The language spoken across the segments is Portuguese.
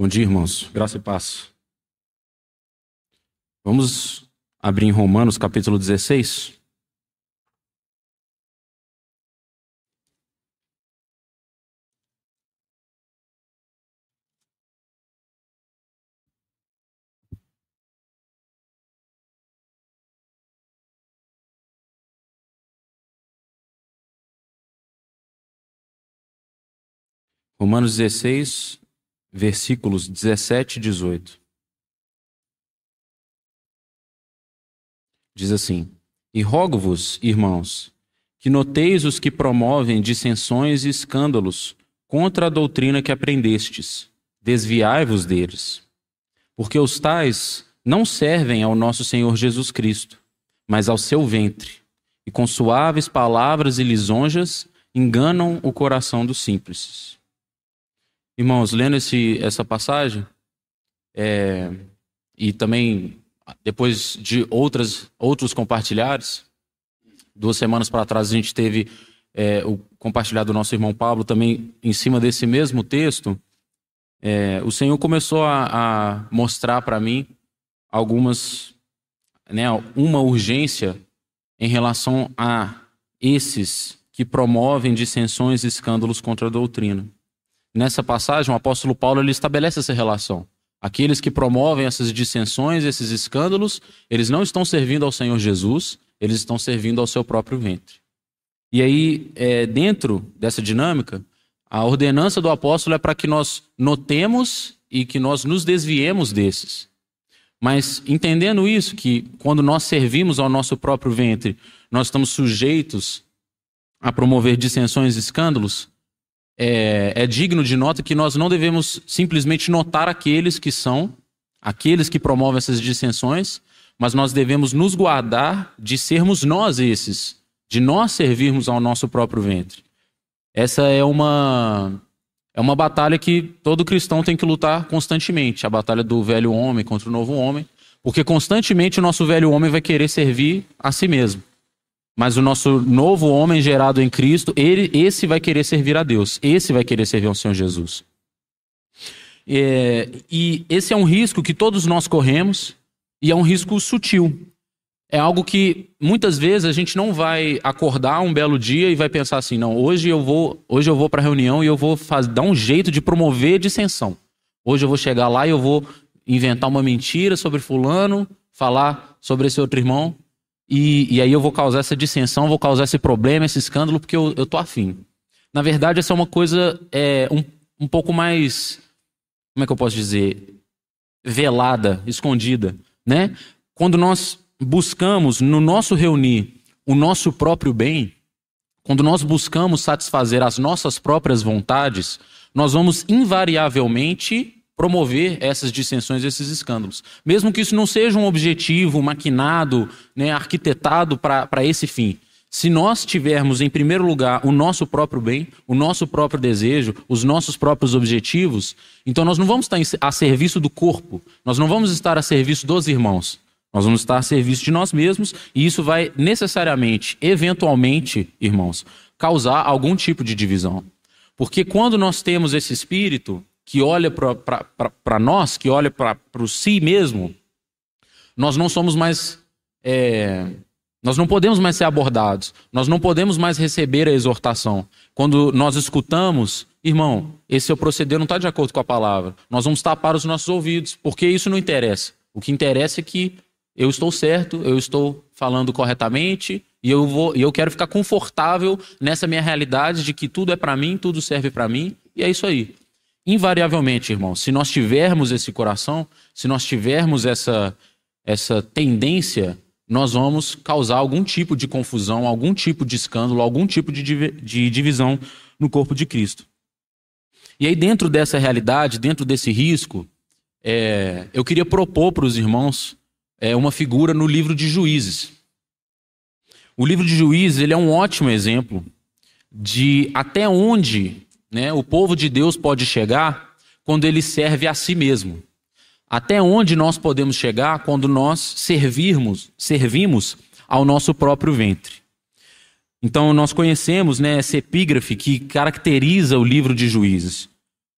Bom dia, irmãos. Graça e paz. Vamos abrir em Romanos capítulo 16. Romanos 16, versículos 17 e 18. Diz assim: E rogo-vos, irmãos, que noteis os que promovem dissensões e escândalos contra a doutrina que aprendestes. Desviai-vos deles. Porque os tais não servem ao nosso Senhor Jesus Cristo, mas ao seu ventre, e com suaves palavras e lisonjas enganam o coração dos simples. Irmãos, lendo esse, essa passagem, é, e também depois de outras, outros compartilhares, duas semanas para trás a gente teve é, o compartilhado do nosso irmão Pablo também em cima desse mesmo texto, é, o Senhor começou a, a mostrar para mim algumas, né, uma urgência em relação a esses que promovem dissensões e escândalos contra a doutrina nessa passagem, o apóstolo Paulo ele estabelece essa relação. Aqueles que promovem essas dissensões, esses escândalos, eles não estão servindo ao Senhor Jesus, eles estão servindo ao seu próprio ventre. E aí, é, dentro dessa dinâmica, a ordenança do apóstolo é para que nós notemos e que nós nos desviemos desses. Mas entendendo isso, que quando nós servimos ao nosso próprio ventre, nós estamos sujeitos a promover dissensões e escândalos, é, é digno de nota que nós não devemos simplesmente notar aqueles que são, aqueles que promovem essas dissensões, mas nós devemos nos guardar de sermos nós esses, de nós servirmos ao nosso próprio ventre. Essa é uma é uma batalha que todo cristão tem que lutar constantemente, a batalha do velho homem contra o novo homem, porque constantemente o nosso velho homem vai querer servir a si mesmo. Mas o nosso novo homem gerado em Cristo, ele, esse vai querer servir a Deus. Esse vai querer servir ao Senhor Jesus. É, e esse é um risco que todos nós corremos, e é um risco sutil. É algo que muitas vezes a gente não vai acordar um belo dia e vai pensar assim, não, hoje eu vou, hoje eu vou para a reunião e eu vou fazer, dar um jeito de promover dissensão. Hoje eu vou chegar lá e eu vou inventar uma mentira sobre fulano, falar sobre esse outro irmão e, e aí eu vou causar essa dissensão, vou causar esse problema, esse escândalo, porque eu, eu tô afim. Na verdade, essa é uma coisa é, um, um pouco mais. Como é que eu posso dizer? Velada, escondida. Né? Quando nós buscamos no nosso reunir o nosso próprio bem, quando nós buscamos satisfazer as nossas próprias vontades, nós vamos invariavelmente promover essas dissensões, esses escândalos. Mesmo que isso não seja um objetivo maquinado, né, arquitetado para esse fim. Se nós tivermos, em primeiro lugar, o nosso próprio bem, o nosso próprio desejo, os nossos próprios objetivos, então nós não vamos estar a serviço do corpo, nós não vamos estar a serviço dos irmãos. Nós vamos estar a serviço de nós mesmos e isso vai necessariamente, eventualmente, irmãos, causar algum tipo de divisão. Porque quando nós temos esse espírito, que olha para nós, que olha para o si mesmo, nós não somos mais. É, nós não podemos mais ser abordados, nós não podemos mais receber a exortação. Quando nós escutamos, irmão, esse seu proceder não está de acordo com a palavra, nós vamos tapar os nossos ouvidos, porque isso não interessa. O que interessa é que eu estou certo, eu estou falando corretamente e eu vou, e eu quero ficar confortável nessa minha realidade de que tudo é para mim, tudo serve para mim e é isso aí. Invariavelmente, irmão, se nós tivermos esse coração, se nós tivermos essa, essa tendência, nós vamos causar algum tipo de confusão, algum tipo de escândalo, algum tipo de, de divisão no corpo de Cristo. E aí, dentro dessa realidade, dentro desse risco, é, eu queria propor para os irmãos é, uma figura no livro de Juízes. O livro de Juízes ele é um ótimo exemplo de até onde né, o povo de Deus pode chegar quando ele serve a si mesmo. Até onde nós podemos chegar quando nós servirmos, servimos ao nosso próprio ventre. Então nós conhecemos né, essa epígrafe que caracteriza o livro de Juízes.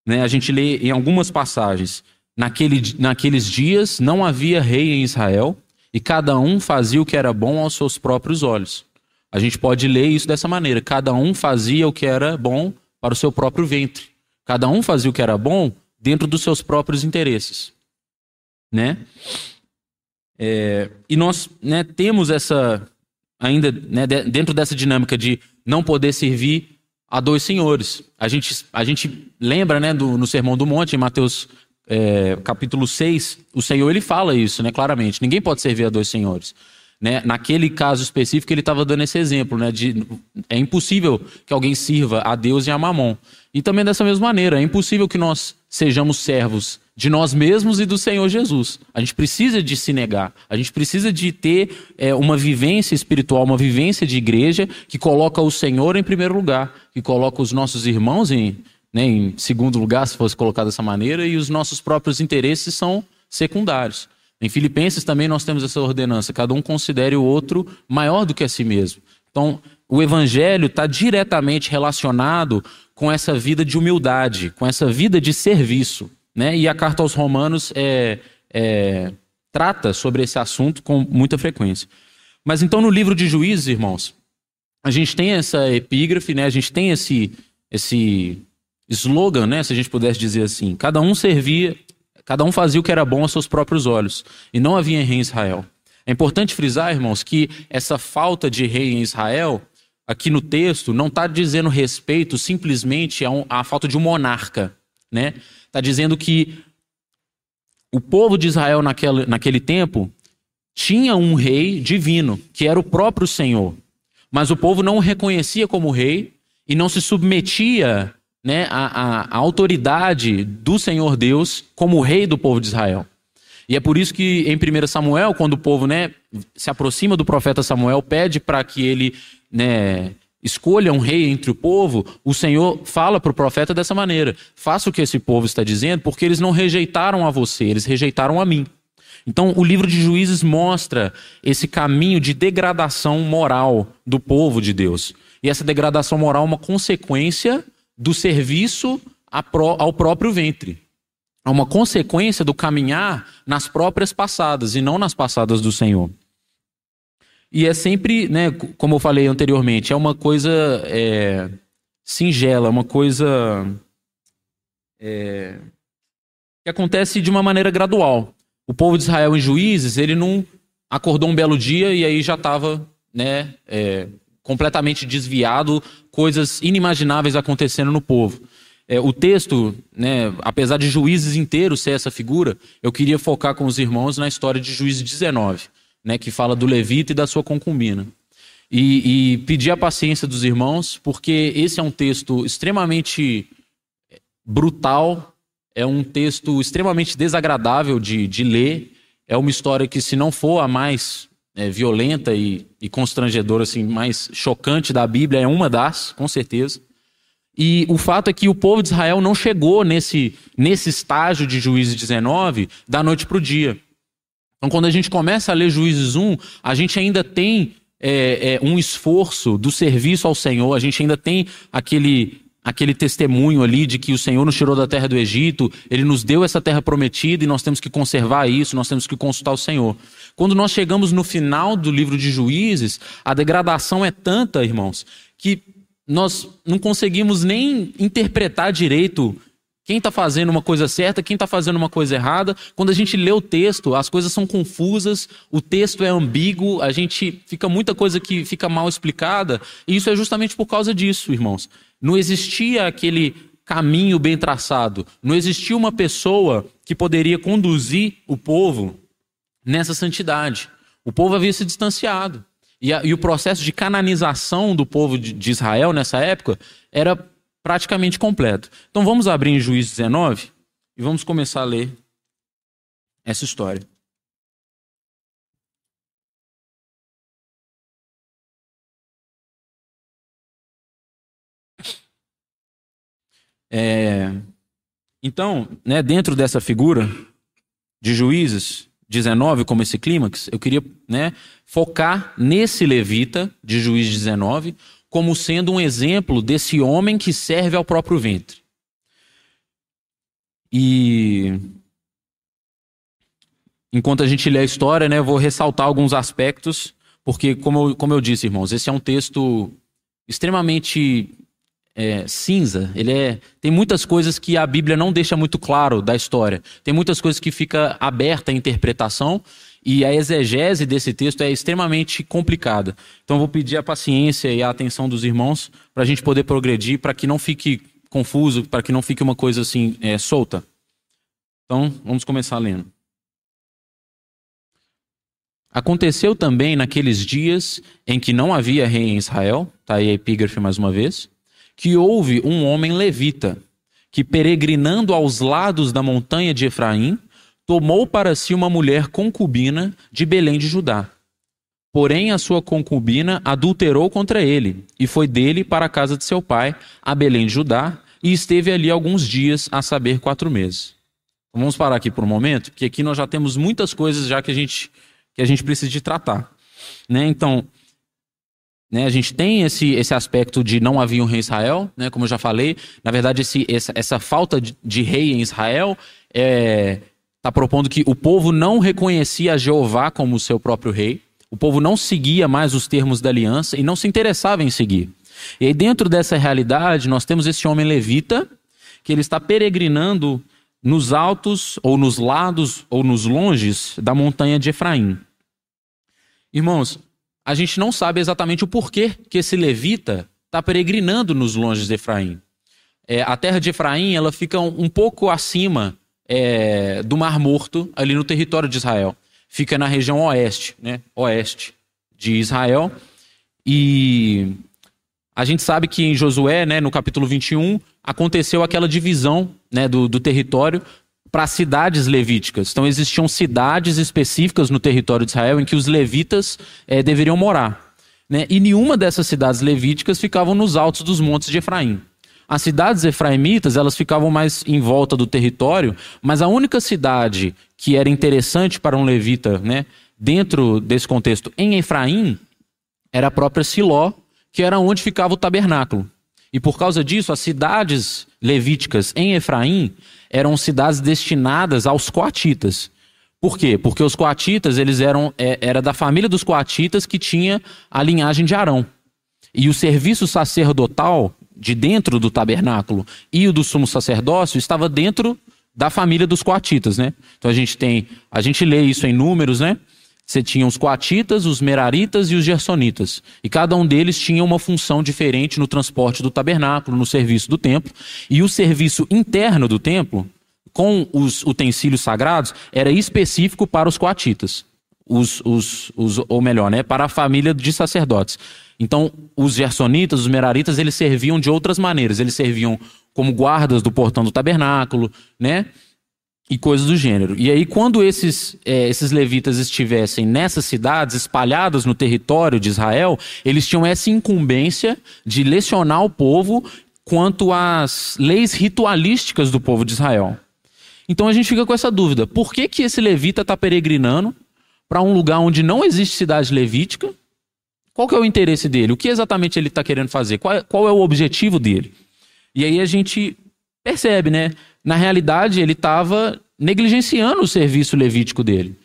Né? A gente lê em algumas passagens. Naquele, naqueles dias não havia rei em Israel e cada um fazia o que era bom aos seus próprios olhos. A gente pode ler isso dessa maneira: cada um fazia o que era bom para o seu próprio ventre. Cada um fazia o que era bom dentro dos seus próprios interesses. Né? É, e nós né, temos essa, ainda né, dentro dessa dinâmica de não poder servir a dois senhores. A gente, a gente lembra né, do, no Sermão do Monte, em Mateus é, capítulo 6, o Senhor ele fala isso né, claramente. Ninguém pode servir a dois senhores. Né? Naquele caso específico, ele estava dando esse exemplo. Né, de, é impossível que alguém sirva a Deus e a Mamon. E também dessa mesma maneira, é impossível que nós sejamos servos de nós mesmos e do Senhor Jesus. A gente precisa de se negar. A gente precisa de ter é, uma vivência espiritual, uma vivência de igreja que coloca o Senhor em primeiro lugar, que coloca os nossos irmãos em, né, em segundo lugar, se fosse colocado dessa maneira, e os nossos próprios interesses são secundários. Em Filipenses também nós temos essa ordenança: cada um considere o outro maior do que a si mesmo. Então, o evangelho está diretamente relacionado com essa vida de humildade, com essa vida de serviço. Né? E a carta aos Romanos é, é, trata sobre esse assunto com muita frequência. Mas então no livro de Juízes, irmãos, a gente tem essa epígrafe, né? a gente tem esse, esse slogan, né? se a gente pudesse dizer assim: cada um servia, cada um fazia o que era bom aos seus próprios olhos, e não havia rei em Israel. É importante frisar, irmãos, que essa falta de rei em Israel, aqui no texto, não está dizendo respeito simplesmente à falta de um monarca, né? Está dizendo que o povo de Israel naquele, naquele tempo tinha um rei divino, que era o próprio Senhor. Mas o povo não o reconhecia como rei e não se submetia né, à, à, à autoridade do Senhor Deus como rei do povo de Israel. E é por isso que em 1 Samuel, quando o povo né, se aproxima do profeta Samuel, pede para que ele né, escolha um rei entre o povo, o Senhor fala para o profeta dessa maneira: faça o que esse povo está dizendo, porque eles não rejeitaram a você, eles rejeitaram a mim. Então, o livro de Juízes mostra esse caminho de degradação moral do povo de Deus. E essa degradação moral é uma consequência do serviço ao próprio ventre. É uma consequência do caminhar nas próprias passadas e não nas passadas do Senhor. E é sempre, né, como eu falei anteriormente, é uma coisa é, singela, uma coisa é, que acontece de uma maneira gradual. O povo de Israel em Juízes, ele não acordou um belo dia e aí já estava né, é, completamente desviado, coisas inimagináveis acontecendo no povo. É, o texto, né, apesar de Juízes inteiro ser essa figura, eu queria focar com os irmãos na história de Juízes 19 né, que fala do levita e da sua concubina. E, e pedir a paciência dos irmãos, porque esse é um texto extremamente brutal, é um texto extremamente desagradável de, de ler, é uma história que, se não for a mais é, violenta e, e constrangedora, assim, mais chocante da Bíblia, é uma das, com certeza. E o fato é que o povo de Israel não chegou nesse, nesse estágio de Juízes 19 da noite para o dia. Então, quando a gente começa a ler Juízes 1, a gente ainda tem é, é, um esforço do serviço ao Senhor, a gente ainda tem aquele, aquele testemunho ali de que o Senhor nos tirou da terra do Egito, ele nos deu essa terra prometida e nós temos que conservar isso, nós temos que consultar o Senhor. Quando nós chegamos no final do livro de Juízes, a degradação é tanta, irmãos, que nós não conseguimos nem interpretar direito quem está fazendo uma coisa certa, quem está fazendo uma coisa errada. Quando a gente lê o texto, as coisas são confusas, o texto é ambíguo, a gente fica muita coisa que fica mal explicada, e isso é justamente por causa disso, irmãos. Não existia aquele caminho bem traçado, não existia uma pessoa que poderia conduzir o povo nessa santidade. O povo havia se distanciado. E, a, e o processo de cananização do povo de, de Israel nessa época era praticamente completo. Então vamos abrir em Juízes 19 e vamos começar a ler essa história. É, então, né, dentro dessa figura de Juízes 19 como esse clímax, eu queria né, focar nesse levita de Juízes 19, como sendo um exemplo desse homem que serve ao próprio ventre. E enquanto a gente lê a história, né, vou ressaltar alguns aspectos, porque, como eu, como eu disse, irmãos, esse é um texto extremamente é, cinza. Ele é, tem muitas coisas que a Bíblia não deixa muito claro da história. Tem muitas coisas que fica aberta à interpretação e a exegese desse texto é extremamente complicada. Então, vou pedir a paciência e a atenção dos irmãos para a gente poder progredir, para que não fique confuso, para que não fique uma coisa assim é, solta. Então, vamos começar lendo. Aconteceu também naqueles dias em que não havia rei em Israel, tá aí a epígrafe mais uma vez, que houve um homem levita, que peregrinando aos lados da montanha de Efraim, tomou para si uma mulher concubina de Belém de Judá. Porém, a sua concubina adulterou contra ele, e foi dele para a casa de seu pai, a Belém de Judá, e esteve ali alguns dias, a saber, quatro meses. Vamos parar aqui por um momento, porque aqui nós já temos muitas coisas já que a gente que a gente precisa de tratar. Né? Então, né, a gente tem esse, esse aspecto de não havia um rei em Israel, né, como eu já falei. Na verdade, esse, essa, essa falta de, de, rei em Israel está é, tá propondo que o povo não reconhecia Jeová como seu próprio rei. O povo não seguia mais os termos da aliança e não se interessava em seguir. E aí, dentro dessa realidade, nós temos esse homem levita, que ele está peregrinando nos altos, ou nos lados, ou nos longes da montanha de Efraim. Irmãos, a gente não sabe exatamente o porquê que esse levita está peregrinando nos longes de Efraim. É, a terra de Efraim ela fica um, pouco acima é, do Mar Morto, ali no território de Israel. Fica na região oeste, né? Oeste de Israel. E a gente sabe que em Josué, né, no capítulo 21, aconteceu aquela divisão né, do, do território para cidades levíticas. Então existiam cidades específicas no território de Israel em que os levitas é, deveriam morar. Né? E nenhuma dessas cidades levíticas ficavam nos altos dos montes de Efraim. As cidades efraimitas, elas ficavam mais em volta do território, mas a única cidade que era interessante para um levita, né, dentro desse contexto, em Efraim, era a própria Siló, que era onde ficava o tabernáculo. E por causa disso, as cidades levíticas em Efraim eram cidades destinadas aos coatitas. Por quê? Porque os coatitas, eles eram é, era da família dos coatitas que tinha a linhagem de Arão. E o serviço sacerdotal de dentro do tabernáculo e o do sumo sacerdócio estava dentro da família dos coatitas, né? Então a gente tem, a gente lê isso em números, né? Você tinha os coatitas, os meraritas e os gersonitas. E cada um deles tinha uma função diferente no transporte do tabernáculo, no serviço do templo. E o serviço interno do templo, com os utensílios sagrados, era específico para os coatitas. Os, os, os, ou melhor, né, para a família de sacerdotes. Então, os gersonitas, os meraritas, eles serviam de outras maneiras. Eles serviam como guardas do portão do tabernáculo, né? E coisas do gênero. E aí, quando esses, é, esses levitas estivessem nessas cidades, espalhadas no território de Israel, eles tinham essa incumbência de lecionar o povo quanto às leis ritualísticas do povo de Israel. Então a gente fica com essa dúvida: por que, que esse levita está peregrinando para um lugar onde não existe cidade levítica? Qual que é o interesse dele? O que exatamente ele está querendo fazer? Qual é, qual é o objetivo dele? E aí a gente percebe, né? Na realidade, ele estava negligenciando o serviço levítico dele.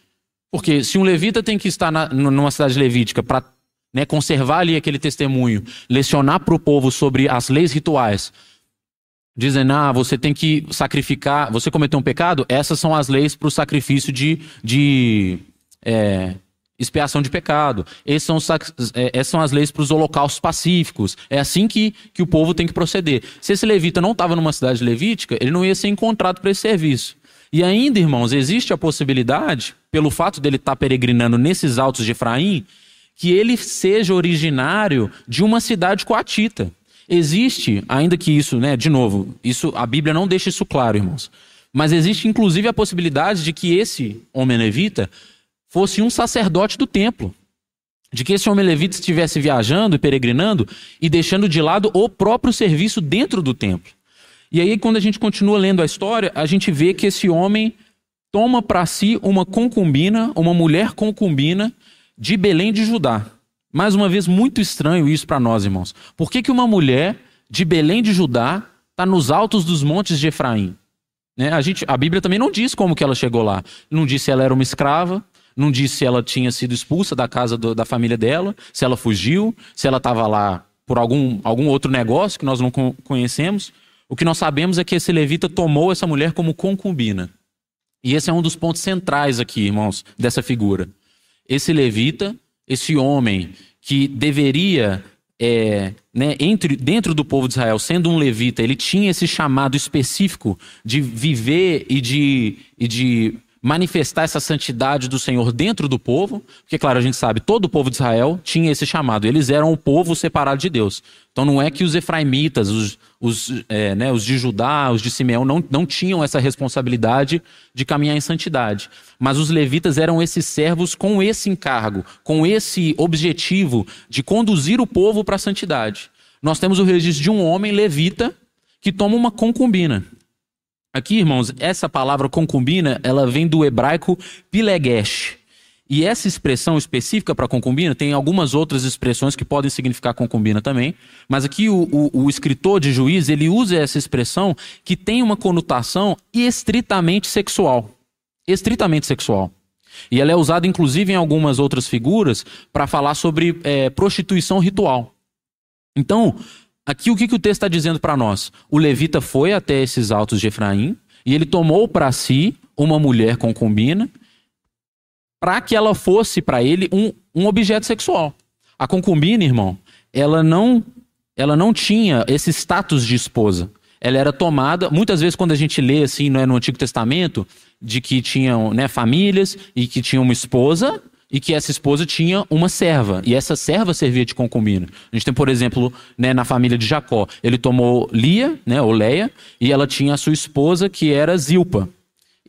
Porque se um levita tem que estar na, numa cidade levítica para né, conservar ali aquele testemunho, lecionar para o povo sobre as leis rituais, dizendo, ah, você tem que sacrificar, você cometeu um pecado, essas são as leis para o sacrifício de, de é, expiação de pecado. Essas são, é, essas são as leis para os holocaustos pacíficos. É assim que, que o povo tem que proceder. Se esse levita não estava numa cidade levítica, ele não ia ser encontrado para esse serviço. E ainda, irmãos, existe a possibilidade, pelo fato dele estar tá peregrinando nesses altos de Efraim, que ele seja originário de uma cidade coatita. Existe, ainda que isso, né, de novo, isso a Bíblia não deixa isso claro, irmãos. Mas existe inclusive a possibilidade de que esse homem levita fosse um sacerdote do templo. De que esse homem levita estivesse viajando e peregrinando e deixando de lado o próprio serviço dentro do templo. E aí, quando a gente continua lendo a história, a gente vê que esse homem toma para si uma concubina, uma mulher concubina de Belém de Judá. Mais uma vez, muito estranho isso para nós, irmãos. Por que, que uma mulher de Belém de Judá está nos altos dos montes de Efraim? Né? A, gente, a Bíblia também não diz como que ela chegou lá. Não diz se ela era uma escrava, não diz se ela tinha sido expulsa da casa do, da família dela, se ela fugiu, se ela estava lá por algum, algum outro negócio que nós não conhecemos. O que nós sabemos é que esse levita tomou essa mulher como concubina. E esse é um dos pontos centrais aqui, irmãos, dessa figura. Esse levita, esse homem que deveria, é, né, entre, dentro do povo de Israel, sendo um levita, ele tinha esse chamado específico de viver e de, e de manifestar essa santidade do Senhor dentro do povo, porque, claro, a gente sabe, todo o povo de Israel tinha esse chamado, eles eram o povo separado de Deus. Então não é que os efraimitas, os, os, é, né, os de Judá, os de Simeão, não, não tinham essa responsabilidade de caminhar em santidade. Mas os levitas eram esses servos com esse encargo, com esse objetivo de conduzir o povo para a santidade. Nós temos o registro de um homem levita que toma uma concubina. Aqui, irmãos, essa palavra concubina, ela vem do hebraico pilegesh. E essa expressão específica para concubina, tem algumas outras expressões que podem significar concubina também, mas aqui o, o, o, escritor de juiz, ele usa essa expressão que tem uma conotação estritamente sexual. Estritamente sexual. E ela é usada, inclusive, em algumas outras figuras para falar sobre é, prostituição ritual. Então, Aqui o que, que o texto está dizendo para nós? O levita foi até esses altos de Efraim e ele tomou para si uma mulher concubina para que ela fosse para ele um, um objeto sexual. A concubina, irmão, ela não, ela não tinha esse status de esposa. Ela era tomada, muitas vezes quando a gente lê assim é, no Antigo Testamento, de que tinham né, famílias e que tinham uma esposa, e que essa esposa tinha uma serva, e essa serva servia de concubina. A gente tem, por exemplo, né, na família de Jacó, ele tomou Lia, né, ou Leia, e ela tinha a sua esposa que era Zilpa.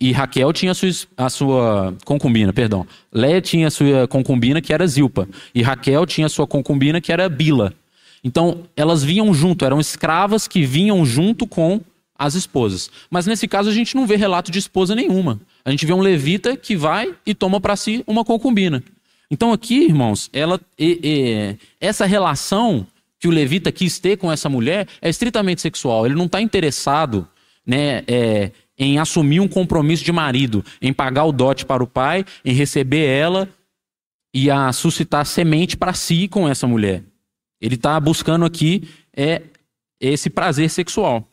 E Raquel tinha a sua, a sua concubina, perdão. Leia tinha a sua concubina que era Zilpa, e Raquel tinha a sua concubina que era Bila. Então, elas vinham junto, eram escravas que vinham junto com as esposas. Mas nesse caso a gente não vê relato de esposa nenhuma. A gente vê um levita que vai e toma para si uma concubina. Então aqui, irmãos, ela, e, e, essa relação que o levita quis ter com essa mulher é estritamente sexual. Ele não está interessado né, é, em assumir um compromisso de marido, em pagar o dote para o pai, em receber ela e a suscitar semente para si com essa mulher. Ele está buscando aqui é, esse prazer sexual.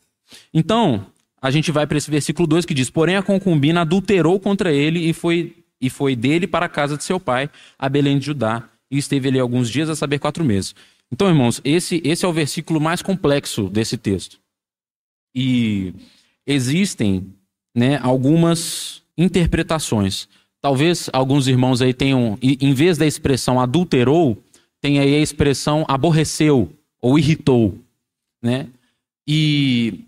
Então, a gente vai para esse versículo 2 que diz: Porém, a concubina adulterou contra ele e foi, e foi dele para a casa de seu pai, a Belém de Judá, e esteve ali alguns dias, a saber, quatro meses. Então, irmãos, esse, esse é o versículo mais complexo desse texto. E existem né, algumas interpretações. Talvez alguns irmãos aí tenham, em vez da expressão adulterou, tem aí a expressão aborreceu ou irritou. Né? E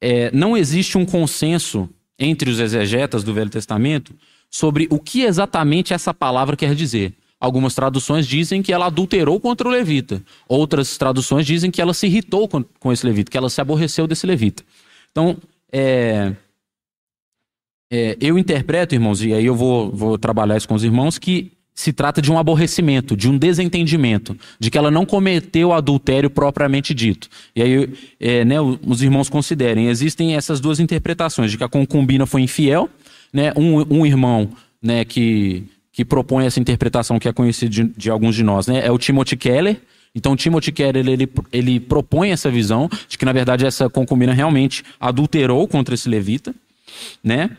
é, não existe um consenso entre os exegetas do Velho Testamento sobre o que exatamente essa palavra quer dizer. Algumas traduções dizem que ela adulterou contra o levita. Outras traduções dizem que ela se irritou com, com esse levita, que ela se aborreceu desse levita. Então, é, é, eu interpreto, irmãos, e aí eu vou, vou trabalhar isso com os irmãos, que se trata de um aborrecimento, de um desentendimento, de que ela não cometeu adultério propriamente dito. E aí é, né, os irmãos considerem, existem essas duas interpretações, de que a concubina foi infiel, né, um, um irmão né, que, que propõe essa interpretação que é conhecida de, de alguns de nós, né, é o Timothy Keller, então, Timothy Keller ele, ele propõe essa visão de que, na verdade, essa concubina realmente adulterou contra esse levita, né?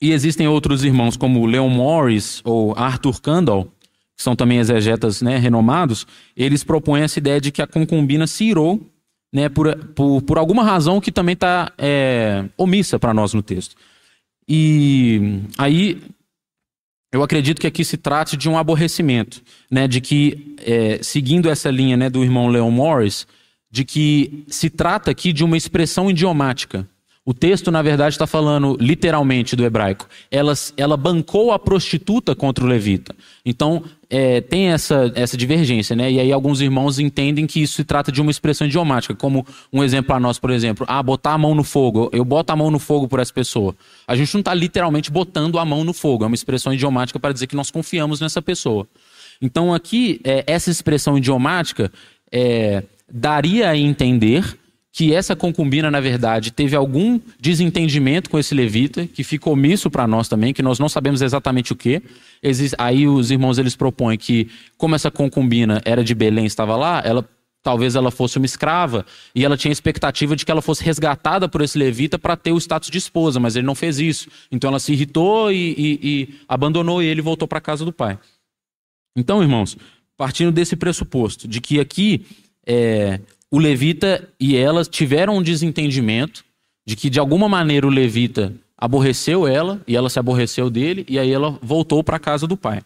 E existem outros irmãos, como Leon Morris ou Arthur Kandal, que são também exegetas né, renomados, eles propõem essa ideia de que a concubina se irou né, por, por, por alguma razão que também está é, omissa para nós no texto. E aí eu acredito que aqui se trate de um aborrecimento, né, de que, é, seguindo essa linha né, do irmão Leon Morris, de que se trata aqui de uma expressão idiomática. O texto, na verdade, está falando literalmente do hebraico. Ela, ela bancou a prostituta contra o levita. Então, é, tem essa, essa divergência, né? E aí alguns irmãos entendem que isso se trata de uma expressão idiomática, como um exemplo a nós, por exemplo, ah, botar a mão no fogo. Eu boto a mão no fogo por essa pessoa. A gente não está literalmente botando a mão no fogo. É uma expressão idiomática para dizer que nós confiamos nessa pessoa. Então, aqui, é, essa expressão idiomática é, daria a entender que essa concubina, na verdade, teve algum desentendimento com esse levita, que ficou omisso para nós também, que nós não sabemos exatamente o que. Aí os irmãos eles propõem que, como essa concubina era de Belém estava lá, ela talvez ela fosse uma escrava e ela tinha expectativa de que ela fosse resgatada por esse levita para ter o status de esposa, mas ele não fez isso. Então ela se irritou e, e, e abandonou ele e voltou para a casa do pai. Então, irmãos, partindo desse pressuposto de que aqui é, o levita e ela tiveram um desentendimento de que de alguma maneira o levita aborreceu ela e ela se aborreceu dele e aí ela voltou para a casa do pai.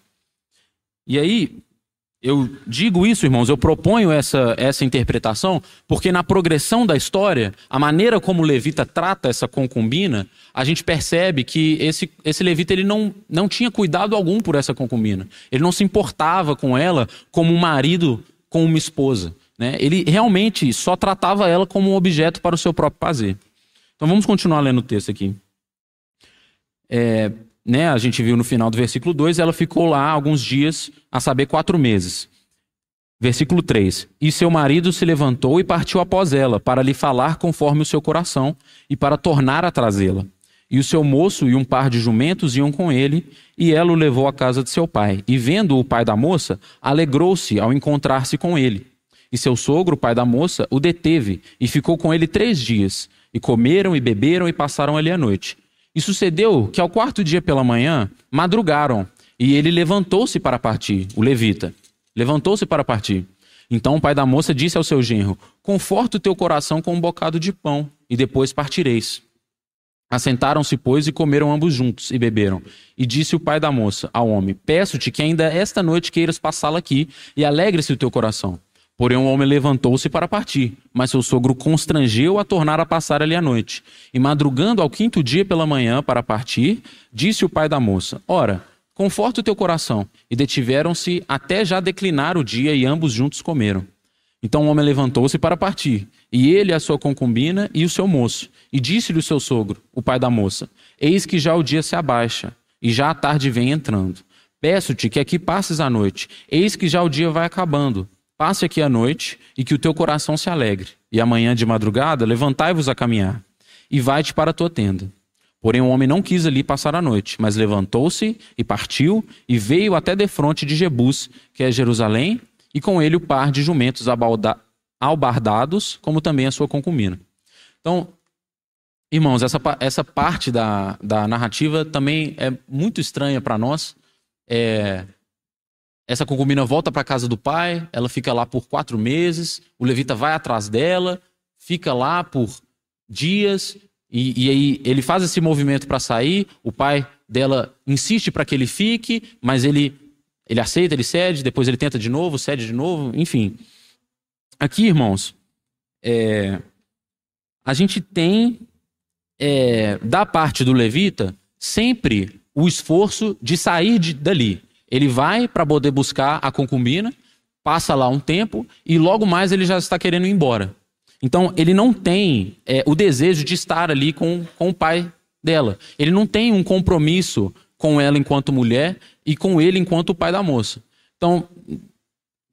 E aí eu digo isso, irmãos, eu proponho essa, essa interpretação porque na progressão da história, a maneira como o levita trata essa concubina, a gente percebe que esse, esse levita ele não, não tinha cuidado algum por essa concubina. Ele não se importava com ela como um marido com uma esposa. Né? Ele realmente só tratava ela como um objeto para o seu próprio prazer. Então vamos continuar lendo o texto aqui. É, né, a gente viu no final do versículo 2, ela ficou lá alguns dias, a saber, quatro meses. Versículo 3: E seu marido se levantou e partiu após ela, para lhe falar conforme o seu coração, e para tornar a trazê-la. E o seu moço e um par de jumentos iam com ele, e ela o levou à casa de seu pai. E vendo o pai da moça, alegrou-se ao encontrar-se com ele. E seu sogro, pai da moça, o deteve e ficou com ele três dias. E comeram e beberam e passaram ali a noite. E sucedeu que ao quarto dia pela manhã madrugaram, e ele levantou-se para partir, o levita. Levantou-se para partir. Então o pai da moça disse ao seu genro: Conforta o teu coração com um bocado de pão, e depois partireis. Assentaram-se, pois, e comeram ambos juntos e beberam. E disse o pai da moça ao homem: Peço-te que ainda esta noite queiras passá-la aqui, e alegre-se o teu coração. Porém, o homem levantou-se para partir, mas seu sogro constrangeu a tornar a passar ali a noite. E madrugando ao quinto dia pela manhã para partir, disse o pai da moça: Ora, conforta o teu coração. E detiveram-se até já declinar o dia, e ambos juntos comeram. Então o homem levantou-se para partir, e ele, a sua concubina e o seu moço. E disse-lhe o seu sogro, o pai da moça: Eis que já o dia se abaixa, e já a tarde vem entrando. Peço-te que aqui passes a noite, eis que já o dia vai acabando. Passe aqui a noite e que o teu coração se alegre. E amanhã de madrugada, levantai-vos a caminhar e vai-te para a tua tenda. Porém, o homem não quis ali passar a noite, mas levantou-se e partiu e veio até defronte de Jebus, que é Jerusalém, e com ele o par de jumentos albardados, como também a sua concubina. Então, irmãos, essa, essa parte da, da narrativa também é muito estranha para nós. É, essa concubina volta para casa do pai, ela fica lá por quatro meses, o levita vai atrás dela, fica lá por dias, e, e aí ele faz esse movimento para sair, o pai dela insiste para que ele fique, mas ele, ele aceita, ele cede, depois ele tenta de novo, cede de novo, enfim. Aqui, irmãos, é, a gente tem, é, da parte do levita, sempre o esforço de sair de, dali. Ele vai para poder buscar a concubina, passa lá um tempo e logo mais ele já está querendo ir embora. Então ele não tem é, o desejo de estar ali com, com o pai dela. Ele não tem um compromisso com ela enquanto mulher e com ele enquanto pai da moça. Então,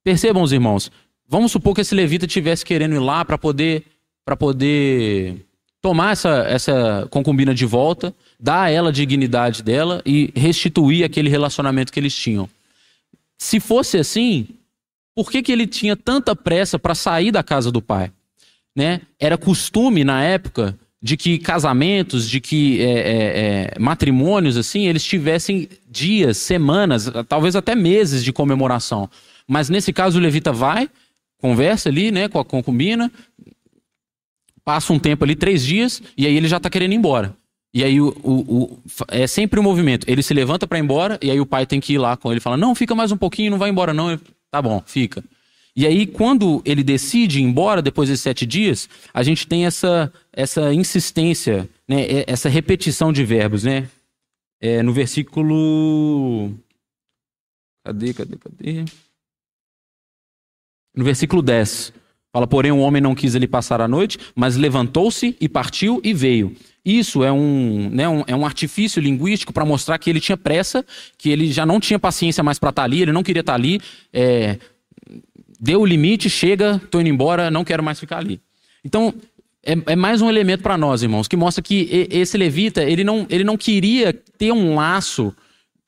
percebam os irmãos, vamos supor que esse levita tivesse querendo ir lá para poder para poder tomar essa, essa concubina de volta, dar a ela a dignidade dela e restituir aquele relacionamento que eles tinham. Se fosse assim, por que, que ele tinha tanta pressa para sair da casa do pai? Né? Era costume na época de que casamentos, de que é, é, é, matrimônios, assim, eles tivessem dias, semanas, talvez até meses de comemoração. Mas nesse caso o levita vai, conversa ali, né, com a concubina, passa um tempo ali, três dias, e aí ele já está querendo ir embora. E aí o, o, o, é sempre o um movimento. Ele se levanta para ir embora, e aí o pai tem que ir lá com ele fala: Não, fica mais um pouquinho, não vai embora, não. Tá bom, fica. E aí, quando ele decide ir embora, depois desses sete dias, a gente tem essa, essa insistência, né, essa repetição de verbos, né? É, no versículo. Cadê, cadê, cadê? No versículo 10. Fala, porém, o homem não quis ele passar a noite, mas levantou-se e partiu e veio. Isso é um, né, um, é um artifício linguístico para mostrar que ele tinha pressa, que ele já não tinha paciência mais para estar tá ali, ele não queria estar tá ali. É, deu o limite, chega, estou indo embora, não quero mais ficar ali. Então, é, é mais um elemento para nós, irmãos, que mostra que esse levita ele não, ele não queria ter um laço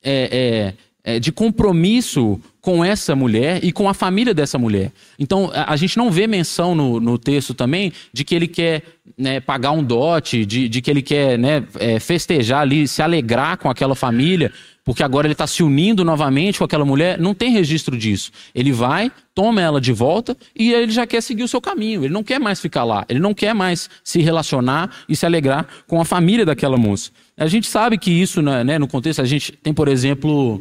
é, é, de compromisso com essa mulher e com a família dessa mulher. Então, a, a gente não vê menção no, no, texto também de que ele quer né, pagar um dote, de, de que ele quer né, é, festejar ali, se alegrar com aquela família porque agora ele está se unindo novamente com aquela mulher, não tem registro disso. Ele vai, toma ela de volta e ele já quer seguir o seu caminho. Ele não quer mais ficar lá, ele não quer mais se relacionar e se alegrar com a família daquela moça. A gente sabe que isso, né, né no contexto, a gente tem, por exemplo,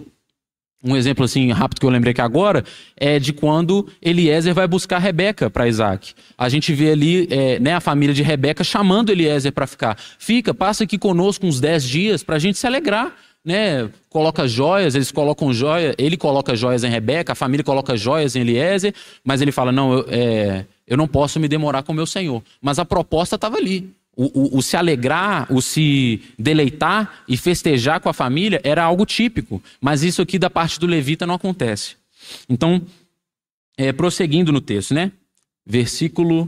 um exemplo assim rápido que eu lembrei que agora é de quando Eliezer vai buscar Rebeca para Isaac. A gente vê ali é, né, a família de Rebeca chamando Eliezer para ficar. Fica, passa aqui conosco uns 10 dias para a gente se alegrar né, coloca joias, eles colocam joias, ele coloca joias em Rebeca, a família coloca joias em Eliezer, mas ele fala: não, eu, é, eu não posso me demorar com meu senhor. Mas a proposta estava ali. O, o, o, se alegrar, o se deleitar e festejar com a família era algo típico, mas isso aqui da parte do levita não acontece. Então, é, prosseguindo no texto, né? Versículo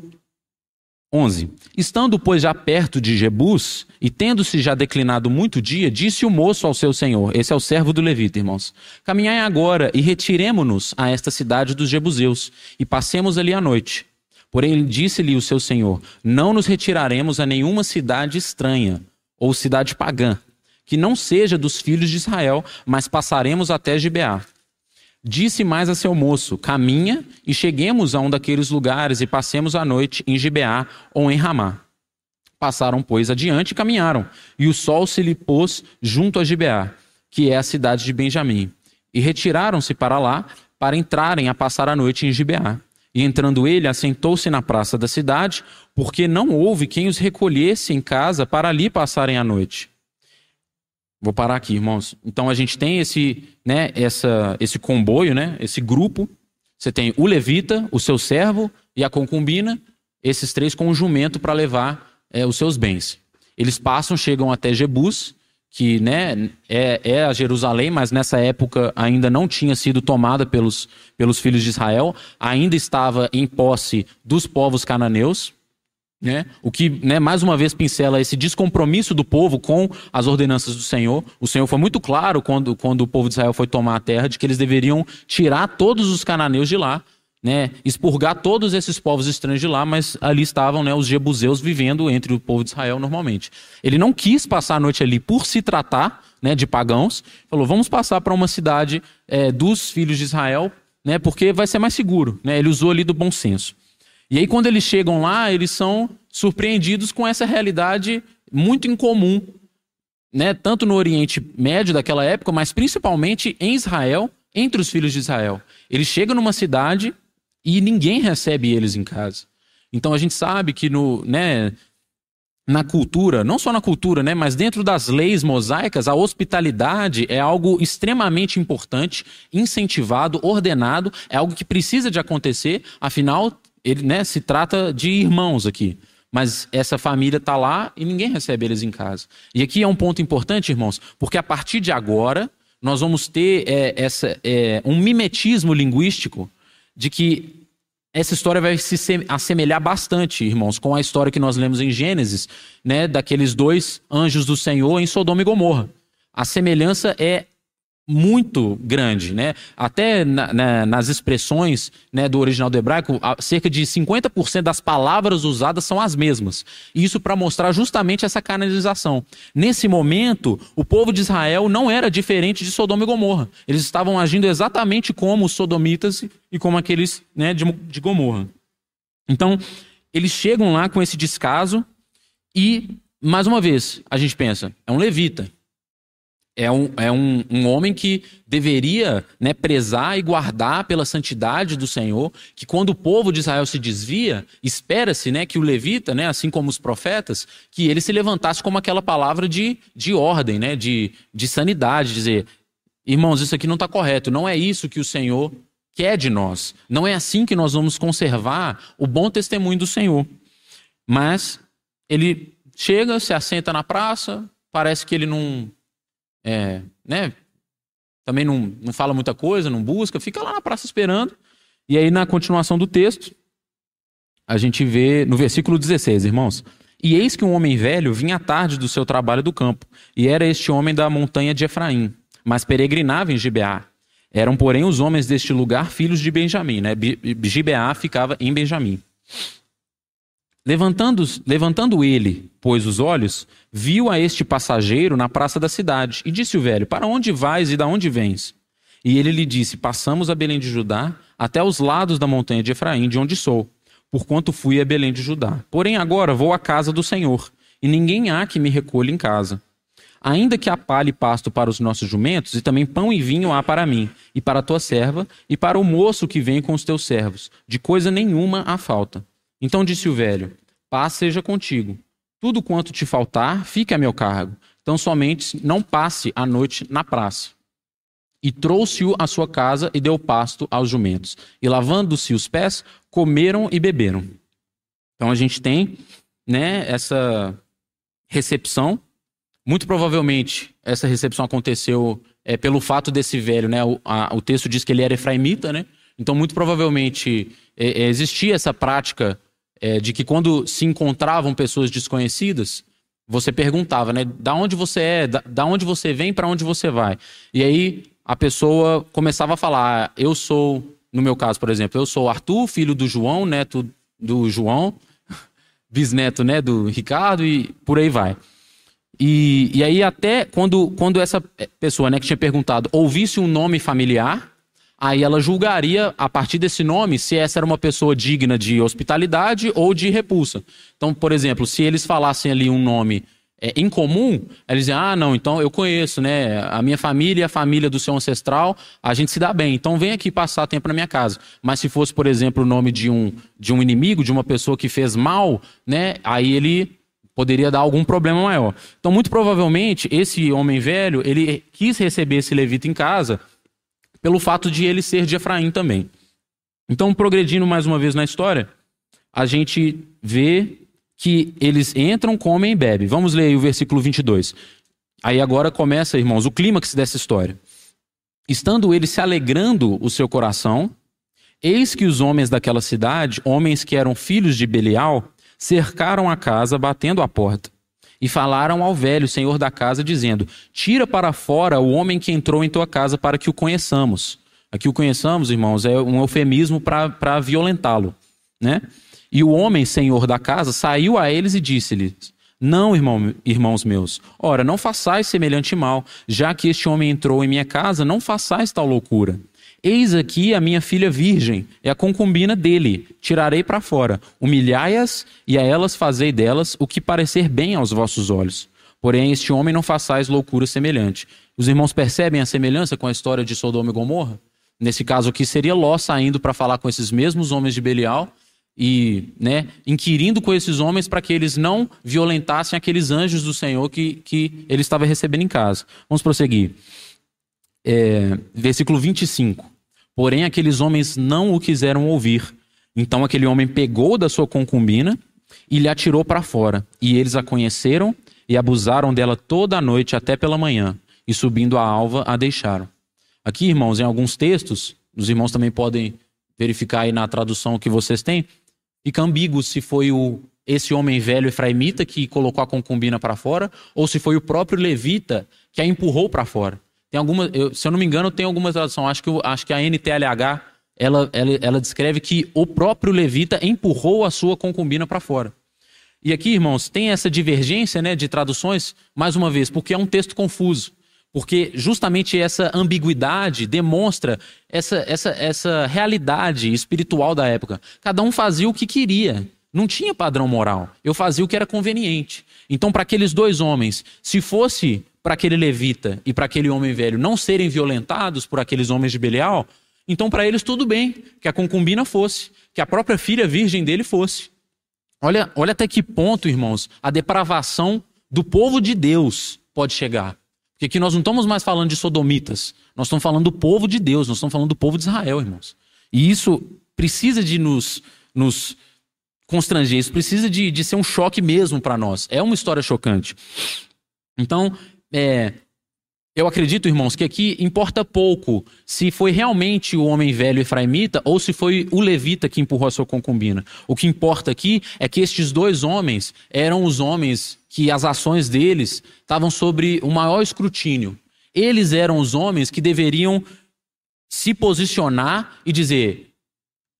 11. Estando, pois, já perto de Jebus, e tendo-se já declinado muito dia, disse o moço ao seu senhor: Esse é o servo do levita, irmãos. Caminhai agora e retiremo-nos a esta cidade dos Jebuseus, e passemos ali a noite. Porém, disse-lhe o seu senhor: Não nos retiraremos a nenhuma cidade estranha, ou cidade pagã, que não seja dos filhos de Israel, mas passaremos até Gibeá. Disse mais a seu moço: Caminha e cheguemos a um daqueles lugares e passemos a noite em Gibeá ou em Ramá. Passaram, pois, adiante e caminharam, e o sol se lhe pôs junto a Gibeá, que é a cidade de Benjamim. E retiraram-se para lá, para entrarem a passar a noite em Gibeá. E entrando ele, assentou-se na praça da cidade, porque não houve quem os recolhesse em casa para ali passarem a noite. Vou parar aqui, irmãos. Então a gente tem esse, né, essa, esse comboio, né, esse grupo. Você tem o levita, o seu servo e a concubina, esses três com o jumento para levar é, os seus bens. Eles passam, chegam até Jebus, que né, é, é a Jerusalém, mas nessa época ainda não tinha sido tomada pelos, pelos filhos de Israel, ainda estava em posse dos povos cananeus. Né? O que, né, mais uma vez, pincela esse descompromisso do povo com as ordenanças do Senhor. O Senhor foi muito claro quando, quando o povo de Israel foi tomar a terra de que eles deveriam tirar todos os cananeus de lá, né, expurgar todos esses povos estranhos de lá, mas ali estavam né, os jebuseus vivendo entre o povo de Israel normalmente. Ele não quis passar a noite ali por se tratar né, de pagãos, falou: vamos passar para uma cidade é, dos filhos de Israel, né, porque vai ser mais seguro. Né? Ele usou ali do bom senso. E aí, quando eles chegam lá, eles são surpreendidos com essa realidade muito incomum, né? tanto no Oriente Médio daquela época, mas principalmente em Israel, entre os filhos de Israel. Eles chegam numa cidade e ninguém recebe eles em casa. Então a gente sabe que no, né, na cultura, não só na cultura, né, mas dentro das leis mosaicas, a hospitalidade é algo extremamente importante, incentivado, ordenado, é algo que precisa de acontecer, afinal ele, né, se trata de irmãos aqui. Mas essa família está lá e ninguém recebe eles em casa. E aqui é um ponto importante, irmãos, porque a partir de agora nós vamos ter é, essa, é, um mimetismo linguístico de que essa história vai se assemelhar bastante, irmãos, com a história que nós lemos em Gênesis, né, daqueles dois anjos do Senhor em Sodoma e Gomorra. A semelhança é muito grande, né? Até na, na, nas expressões né, do original do hebraico, cerca de 50% das palavras usadas são as mesmas. Isso para mostrar justamente essa canalização. Nesse momento, o povo de Israel não era diferente de Sodoma e Gomorra. Eles estavam agindo exatamente como os sodomitas e como aqueles né, de, de Gomorra. Então, eles chegam lá com esse descaso e, mais uma vez, a gente pensa, é um levita é um, é um, um homem que deveria né, prezar e guardar pela santidade do Senhor, que quando o povo de Israel se desvia, espera-se né, que o levita, né, assim como os profetas, que ele se levantasse como aquela palavra de, de ordem, né, de, de sanidade, dizer, irmãos, isso aqui não está correto, não é isso que o Senhor quer de nós, não é assim que nós vamos conservar o bom testemunho do Senhor. Mas ele chega, se assenta na praça, parece que ele não é, né, também não, não fala muita coisa, não busca, fica lá na praça esperando. E aí, na continuação do texto, a gente vê no versículo 16, irmãos. E eis que um homem velho vinha à tarde do seu trabalho do campo, e era este homem da montanha de Efraim, mas peregrinava em Gibeá. Eram, porém, os homens deste lugar filhos de Benjamim, né? Gibeá ficava em Benjamim. Levantando, levantando ele, pois, os olhos, viu a este passageiro na praça da cidade, e disse o velho: Para onde vais e da onde vens? E ele lhe disse: Passamos a Belém de Judá, até os lados da montanha de Efraim, de onde sou porquanto fui a Belém de Judá. Porém, agora vou à casa do Senhor, e ninguém há que me recolha em casa. Ainda que apale pasto para os nossos jumentos, e também pão e vinho há para mim, e para a tua serva, e para o moço que vem com os teus servos. De coisa nenhuma há falta. Então disse o velho: Paz seja contigo. Tudo quanto te faltar, fique a meu cargo. Então somente não passe a noite na praça. E trouxe-o à sua casa e deu pasto aos jumentos. E lavando-se os pés, comeram e beberam. Então a gente tem né, essa recepção. Muito provavelmente essa recepção aconteceu é, pelo fato desse velho, né? O, a, o, texto diz que ele era efraimita, né? Então muito provavelmente é, é, existia essa prática é, de que quando se encontravam pessoas desconhecidas, você perguntava, né? Da onde você é? Da, da onde você vem? Para onde você vai? E aí a pessoa começava a falar: ah, eu sou no meu caso, por exemplo, eu sou Arthur, filho do João, neto do João, bisneto né, do Ricardo e por aí vai. E, e aí até quando, quando essa pessoa né, que tinha perguntado ouvisse um nome familiar, aí ela julgaria a partir desse nome se essa era uma pessoa digna de hospitalidade ou de repulsa. Então, por exemplo, se eles falassem ali um nome é, em comum, eles dizem, ah, não, então eu conheço, né? A minha família e a família do seu ancestral, a gente se dá bem. Então vem aqui passar tempo na minha casa. Mas se fosse, por exemplo, o nome de um, de um inimigo, de uma pessoa que fez mal, né? Aí ele poderia dar algum problema maior. Então, muito provavelmente, esse homem velho, ele quis receber esse levita em casa pelo fato de ele ser de Efraim também. Então, progredindo mais uma vez na história, a gente vê que eles entram, comem e bebem. Vamos ler aí o versículo 22. Aí agora começa, irmãos, o clímax dessa história. Estando ele se alegrando o seu coração, eis que os homens daquela cidade, homens que eram filhos de Belial, cercaram a casa, batendo a porta. E falaram ao velho, senhor da casa, dizendo: Tira para fora o homem que entrou em tua casa para que o conheçamos. Aqui o conheçamos, irmãos, é um eufemismo para violentá-lo. Né? E o homem, senhor da casa, saiu a eles e disse-lhes: Não, irmão, irmãos meus, ora, não façais semelhante mal, já que este homem entrou em minha casa, não façais tal loucura. Eis aqui a minha filha virgem, é a concubina dele. Tirarei para fora, humilhai-as e a elas fazei delas o que parecer bem aos vossos olhos. Porém, este homem não façais loucura semelhante. Os irmãos percebem a semelhança com a história de Sodoma e Gomorra? Nesse caso aqui, seria Ló saindo para falar com esses mesmos homens de Belial e né, inquirindo com esses homens para que eles não violentassem aqueles anjos do Senhor que, que ele estava recebendo em casa. Vamos prosseguir. É, versículo 25. Porém, aqueles homens não o quiseram ouvir. Então, aquele homem pegou da sua concubina e lhe atirou para fora. E eles a conheceram e abusaram dela toda a noite até pela manhã. E subindo a alva, a deixaram. Aqui, irmãos, em alguns textos, os irmãos também podem verificar aí na tradução que vocês têm, Fica ambíguo se foi o, esse homem velho efraimita que colocou a concubina para fora ou se foi o próprio levita que a empurrou para fora. Tem alguma, eu, se eu não me engano, tem alguma tradução. Acho que, acho que a NTLH ela, ela, ela descreve que o próprio levita empurrou a sua concubina para fora. E aqui, irmãos, tem essa divergência né, de traduções, mais uma vez, porque é um texto confuso. Porque justamente essa ambiguidade demonstra essa, essa, essa realidade espiritual da época. Cada um fazia o que queria. Não tinha padrão moral. Eu fazia o que era conveniente. Então, para aqueles dois homens, se fosse para aquele levita e para aquele homem velho não serem violentados por aqueles homens de Belial, então para eles tudo bem que a concubina fosse, que a própria filha virgem dele fosse. Olha, olha até que ponto, irmãos, a depravação do povo de Deus pode chegar. Porque aqui nós não estamos mais falando de sodomitas, nós estamos falando do povo de Deus, nós estamos falando do povo de Israel, irmãos. E isso precisa de nos, nos constranger, isso precisa de, de ser um choque mesmo para nós. É uma história chocante. Então, é, Eu acredito, irmãos, que aqui importa pouco se foi realmente o homem velho efraimita ou se foi o levita que empurrou a sua concubina. O que importa aqui é que estes dois homens eram os homens que as ações deles estavam sobre o maior escrutínio. Eles eram os homens que deveriam se posicionar e dizer: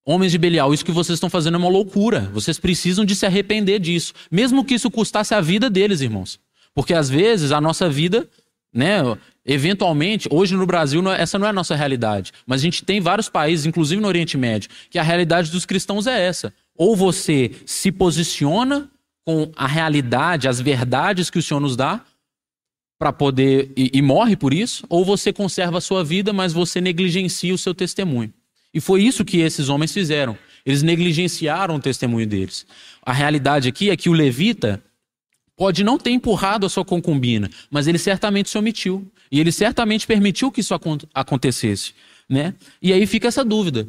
Homens de Belial, isso que vocês estão fazendo é uma loucura. Vocês precisam de se arrepender disso. Mesmo que isso custasse a vida deles, irmãos. Porque às vezes a nossa vida né? Eventualmente, hoje no Brasil, é, essa não é a nossa realidade. Mas a gente tem vários países, inclusive no Oriente Médio, que a realidade dos cristãos é essa. Ou você se posiciona com a realidade, as verdades que o Senhor nos dá, para poder. E, e, morre por isso, ou você conserva a sua vida, mas você negligencia o seu testemunho. E foi isso que esses homens fizeram. Eles negligenciaram o testemunho deles. A realidade aqui é que o levita pode não ter empurrado a sua concubina, mas ele certamente se omitiu. E ele certamente permitiu que isso acontecesse. Né? E aí fica essa dúvida.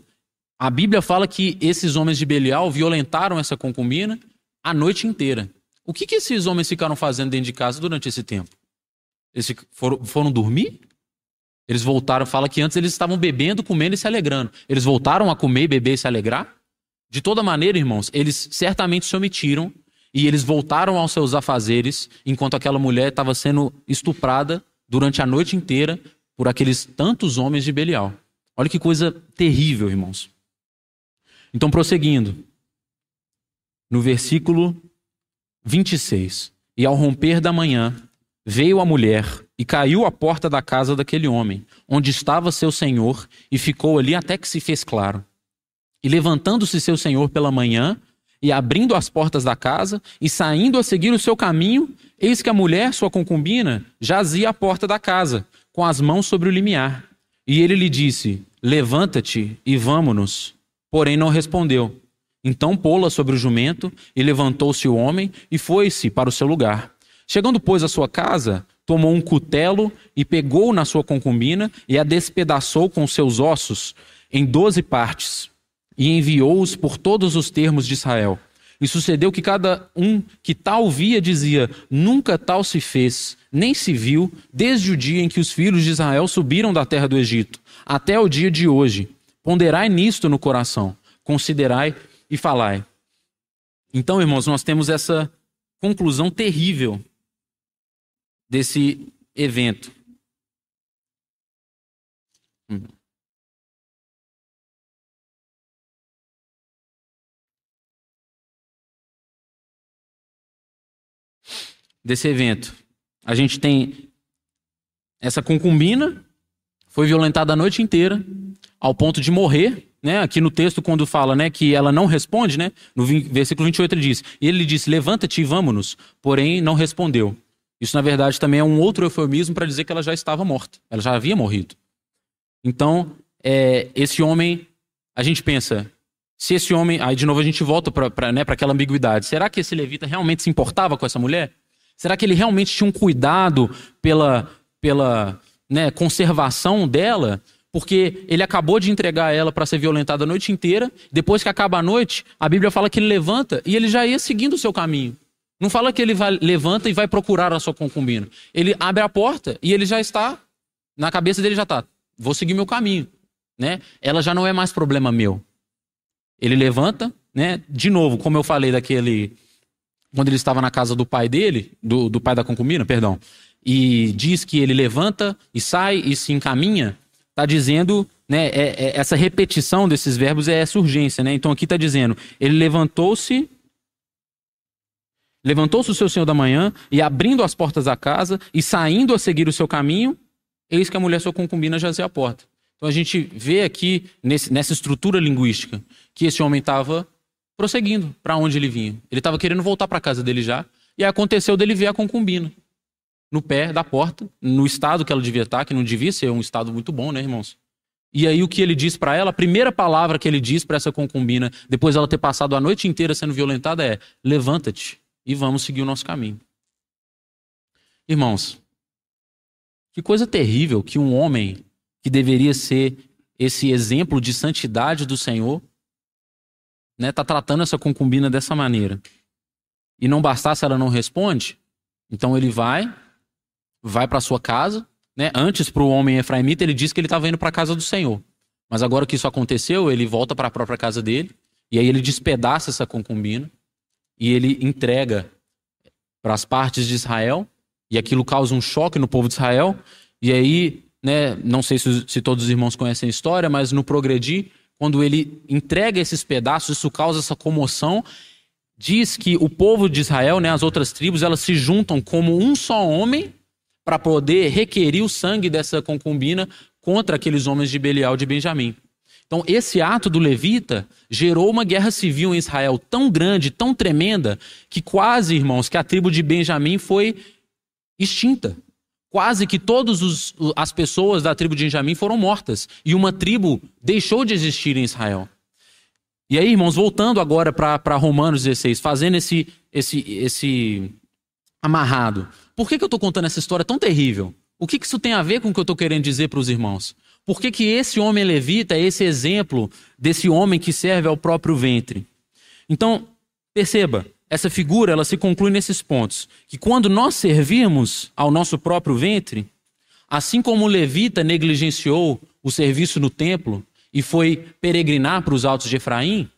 A Bíblia fala que esses homens de Belial violentaram essa concubina a noite inteira. O que, que esses homens ficaram fazendo dentro de casa durante esse tempo? Eles foram, foram dormir? Eles voltaram, fala que antes eles estavam bebendo, comendo e se alegrando. Eles voltaram a comer, beber e se alegrar? De toda maneira, irmãos, eles certamente se omitiram e eles voltaram aos seus afazeres, enquanto aquela mulher estava sendo estuprada durante a noite inteira por aqueles tantos homens de Belial. Olha que coisa terrível, irmãos. Então, prosseguindo, no versículo 26. E ao romper da manhã, veio a mulher e caiu à porta da casa daquele homem, onde estava seu senhor, e ficou ali até que se fez claro. E levantando-se seu senhor pela manhã, e abrindo as portas da casa e saindo a seguir o seu caminho, eis que a mulher, sua concubina, jazia à porta da casa, com as mãos sobre o limiar. E ele lhe disse: Levanta-te e vamo-nos. Porém não respondeu. Então pô-la sobre o jumento, e levantou-se o homem e foi-se para o seu lugar. Chegando, pois, à sua casa, tomou um cutelo e pegou na sua concubina e a despedaçou com seus ossos em doze partes e enviou-os por todos os termos de Israel. E sucedeu que cada um que tal via dizia: Nunca tal se fez, nem se viu, desde o dia em que os filhos de Israel subiram da terra do Egito, até o dia de hoje. Ponderai nisto no coração, considerai e falai. Então, irmãos, nós temos essa conclusão terrível desse evento. Desse evento. A gente tem essa concubina, foi violentada a noite inteira, ao ponto de morrer. Né? Aqui no texto, quando fala né, que ela não responde, né? no versículo 28 ele diz: E ele disse: Levanta-te e vamos-nos. Porém, não respondeu. Isso, na verdade, também é um outro eufemismo para dizer que ela já estava morta. Ela já havia morrido. Então, é, esse homem, a gente pensa, se esse homem. Aí, de novo, a gente volta para né, aquela ambiguidade. Será que esse levita realmente se importava com essa mulher? Será que ele realmente tinha um cuidado pela, pela né, conservação dela? Porque ele acabou de entregar ela para ser violentada a noite inteira. Depois que acaba a noite, a Bíblia fala que ele levanta e ele já ia seguindo o seu caminho. Não fala que ele vai, levanta e vai procurar a sua concubina. Ele abre a porta e ele já está, na cabeça dele já está, vou seguir meu caminho. Né? Ela já não é mais problema meu. Ele levanta, né? De novo, como eu falei daquele quando ele estava na casa do pai dele, do, do pai da concubina, perdão, e diz que ele levanta e sai e se encaminha, está dizendo, né, é, é, essa repetição desses verbos é essa urgência, né? Então aqui está dizendo, ele levantou-se, levantou-se o seu senhor da manhã e abrindo as portas da casa e saindo a seguir o seu caminho, eis que a mulher sua concubina jazia à porta. Então a gente vê aqui nesse, nessa estrutura linguística que esse homem estava prosseguindo para onde ele vinha. Ele estava querendo voltar para casa dele já, e aconteceu dele ver a concubina no pé da porta, no estado que ela devia estar, que não devia ser um estado muito bom, né, irmãos? E aí o que ele diz para ela, a primeira palavra que ele diz para essa concubina, depois dela ter passado a noite inteira sendo violentada, é: levanta-te e vamos seguir o nosso caminho. Irmãos, que coisa terrível que um homem que deveria ser esse exemplo de santidade do Senhor né, tá tratando essa concubina dessa maneira. E não bastasse ela não responde, então ele vai, vai para sua casa, né, antes para o homem efraimita, ele disse que ele estava indo para a casa do Senhor. Mas agora que isso aconteceu, ele volta para a própria casa dele, e aí ele despedaça essa concubina, e ele entrega para as partes de Israel, e aquilo causa um choque no povo de Israel, e aí, né, não sei se, se todos os irmãos conhecem a história, mas no progredir, quando ele entrega esses pedaços, isso causa essa comoção, diz que o povo de Israel, né, as outras tribos, elas se juntam como um só homem para poder requerir o sangue dessa concubina contra aqueles homens de Belial de Benjamim. Então, esse ato do levita gerou uma guerra civil em Israel tão grande, tão tremenda, que quase, irmãos, que a tribo de Benjamim foi extinta. Quase que todas as pessoas da tribo de Benjamim foram mortas. E uma tribo deixou de existir em Israel. E aí, irmãos, voltando agora para Romanos 16, fazendo esse, esse, esse amarrado. Por que, que eu estou contando essa história tão terrível? O que, que isso tem a ver com o que eu estou querendo dizer para os irmãos? Por que, que esse homem levita é esse exemplo desse homem que serve ao próprio ventre? Então, perceba, essa figura ela se conclui nesses pontos. Que quando nós servimos ao nosso próprio ventre, assim como o levita negligenciou o serviço no templo e foi peregrinar para os altos de Efraim,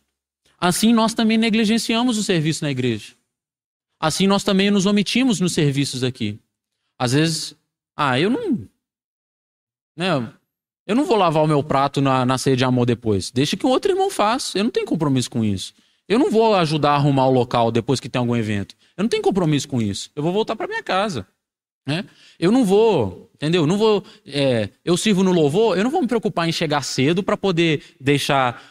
assim nós também negligenciamos o serviço na igreja. Assim nós também nos omitimos nos serviços aqui. Às vezes, ah, eu não. Né, eu não vou lavar o meu prato na, na ceia de amor depois. Deixa que o outro irmão faça. Eu não tenho compromisso com isso. Eu não vou ajudar a arrumar o local depois que tem algum evento. Eu não tenho compromisso com isso. Eu vou voltar para minha casa. Né? Eu não vou, entendeu? Eu não vou. É, eu sirvo no louvor. Eu não vou me preocupar em chegar cedo para poder deixar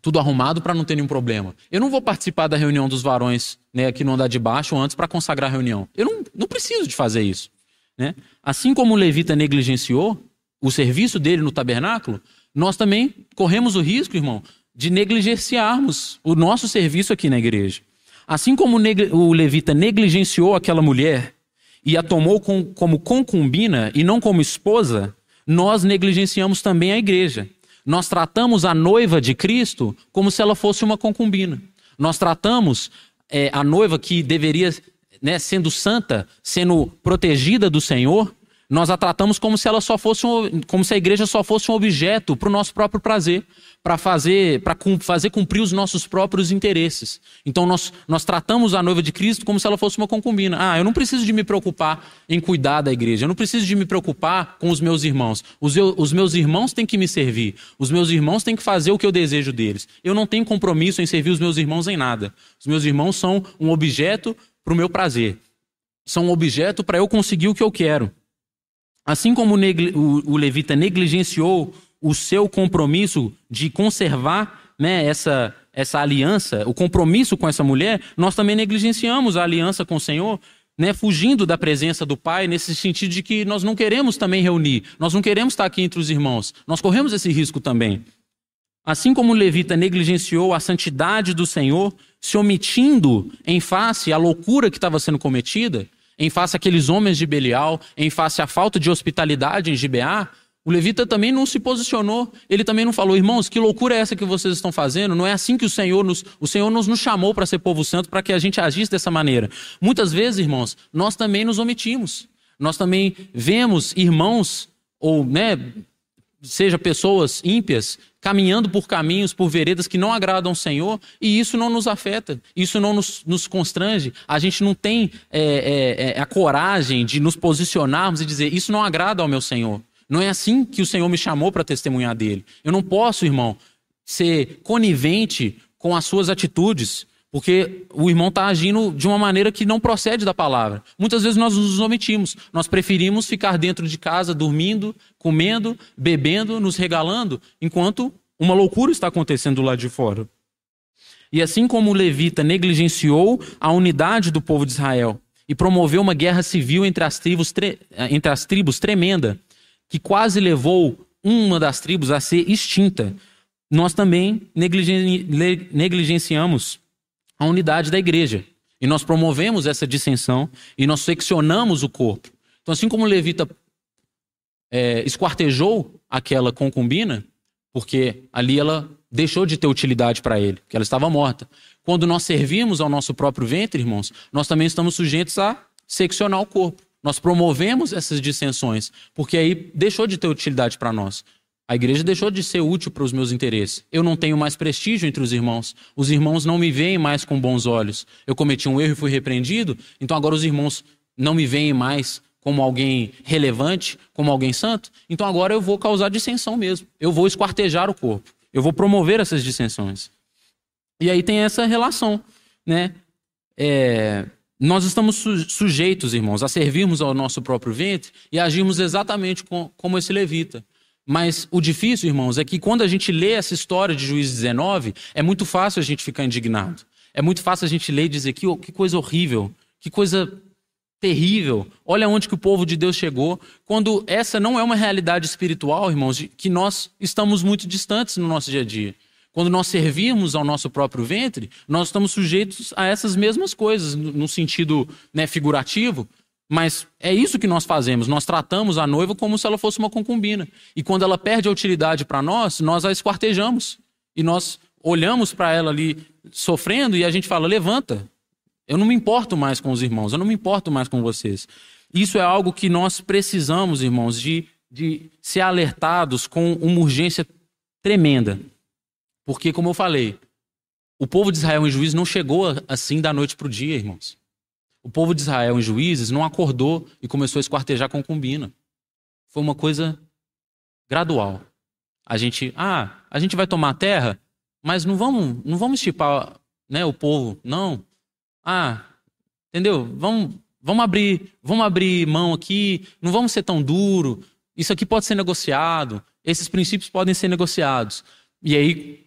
tudo arrumado para não ter nenhum problema. Eu não vou participar da reunião dos varões né, aqui no andar de baixo antes para consagrar a reunião. Eu não, não preciso de fazer isso. Né? Assim como o levita negligenciou o serviço dele no tabernáculo, nós também corremos o risco, irmão, de negligenciarmos o nosso serviço aqui na igreja. Assim como o levita negligenciou aquela mulher e a tomou com, como concubina e não como esposa, nós negligenciamos também a igreja. Nós tratamos a noiva de Cristo como se ela fosse uma concubina. Nós tratamos é, a noiva que deveria, né, sendo santa, sendo protegida do Senhor, nós a tratamos como se ela só fosse um, como se a igreja só fosse um objeto para o nosso próprio prazer, para fazer para fazer cumprir os nossos próprios interesses. Então nós, nós tratamos a noiva de Cristo como se ela fosse uma concubina. Ah, eu não preciso de me preocupar em cuidar da igreja. Eu não preciso de me preocupar com os meus irmãos. Os, eu, os meus irmãos têm que me servir. Os meus irmãos têm que fazer o que eu desejo deles. Eu não tenho compromisso em servir os meus irmãos em nada. Os meus irmãos são um objeto para o meu prazer. São um objeto para eu conseguir o que eu quero. Assim como o, levita negligenciou o seu compromisso de conservar né, essa, essa aliança, o compromisso com essa mulher, nós também negligenciamos a aliança com o Senhor, né, fugindo da presença do Pai, nesse sentido de que nós não queremos também reunir, nós não queremos estar aqui entre os irmãos, nós corremos esse risco também. Assim como o levita negligenciou a santidade do Senhor, se omitindo em face à loucura que estava sendo cometida, em face àqueles homens de Belial, em face à falta de hospitalidade em Gibeá, o levita também não se posicionou. Ele também não falou, irmãos, que loucura é essa que vocês estão fazendo? Não é assim que o Senhor nos, o Senhor nos, nos chamou para ser povo santo, para que a gente agisse dessa maneira. Muitas vezes, irmãos, nós também nos omitimos. Nós também vemos irmãos ou, né, seja pessoas ímpias, caminhando por caminhos, por veredas que não agradam ao Senhor, e isso não nos afeta, isso não nos, nos constrange. A gente não tem é, é, a coragem de nos posicionarmos e dizer: Isso não agrada ao meu Senhor. Não é assim que o Senhor me chamou para testemunhar dele. Eu não posso, irmão, ser conivente com as suas atitudes. Porque o irmão está agindo de uma maneira que não procede da palavra. Muitas vezes nós nos omitimos. Nós preferimos ficar dentro de casa, dormindo, comendo, bebendo, nos regalando, enquanto uma loucura está acontecendo lá de fora. E assim como o levita negligenciou a unidade do povo de Israel e promoveu uma guerra civil entre as tribos, entre as tribos tremenda, que quase levou uma das tribos a ser extinta, nós também negligenciamos a unidade da igreja. E nós promovemos essa dissensão e nós seccionamos o corpo. Então, assim como levita é, esquartejou aquela concubina, porque ali ela deixou de ter utilidade para ele, que ela estava morta. Quando nós servimos ao nosso próprio ventre, irmãos, nós também estamos sujeitos a seccionar o corpo. Nós promovemos essas dissensões, porque aí deixou de ter utilidade para nós. A igreja deixou de ser útil para os meus interesses. Eu não tenho mais prestígio entre os irmãos. Os irmãos não me veem mais com bons olhos. Eu cometi um erro e fui repreendido, então agora os irmãos não me veem mais como alguém relevante, como alguém santo. Então agora eu vou causar dissensão mesmo. Eu vou esquartejar o corpo. Eu vou promover essas dissensões. E aí tem essa relação, né? É, nós estamos sujeitos, irmãos, a servirmos ao nosso próprio ventre e agirmos exatamente com, como esse levita. Mas o difícil, irmãos, é que quando a gente lê essa história de Juízes 19, é muito fácil a gente ficar indignado. É muito fácil a gente ler e dizer que, que coisa horrível, que coisa terrível. Olha onde que o povo de Deus chegou. Quando essa não é uma realidade espiritual, irmãos, que nós estamos muito distantes no nosso dia a dia. Quando nós servimos ao nosso próprio ventre, nós estamos sujeitos a essas mesmas coisas, no sentido né, figurativo, mas é isso que nós fazemos. Nós tratamos a noiva como se ela fosse uma concubina. E quando ela perde a utilidade para nós, nós a esquartejamos. E nós olhamos para ela ali sofrendo e a gente fala: levanta. Eu não me importo mais com os irmãos, eu não me importo mais com vocês. Isso é algo que nós precisamos, irmãos, de, de ser alertados com uma urgência tremenda. Porque, como eu falei, o povo de Israel em juízes não chegou assim da noite para o dia, irmãos. O povo de Israel em juízes não acordou e começou a esquartejar concubina. Foi uma coisa gradual. A gente, ah, a gente vai tomar a terra, mas não vamos, não vamos estipar né, o povo, não. Ah, entendeu? Vamos, vamos abrir, vamos abrir mão aqui, não vamos ser tão duro. Isso aqui pode ser negociado, esses princípios podem ser negociados. E aí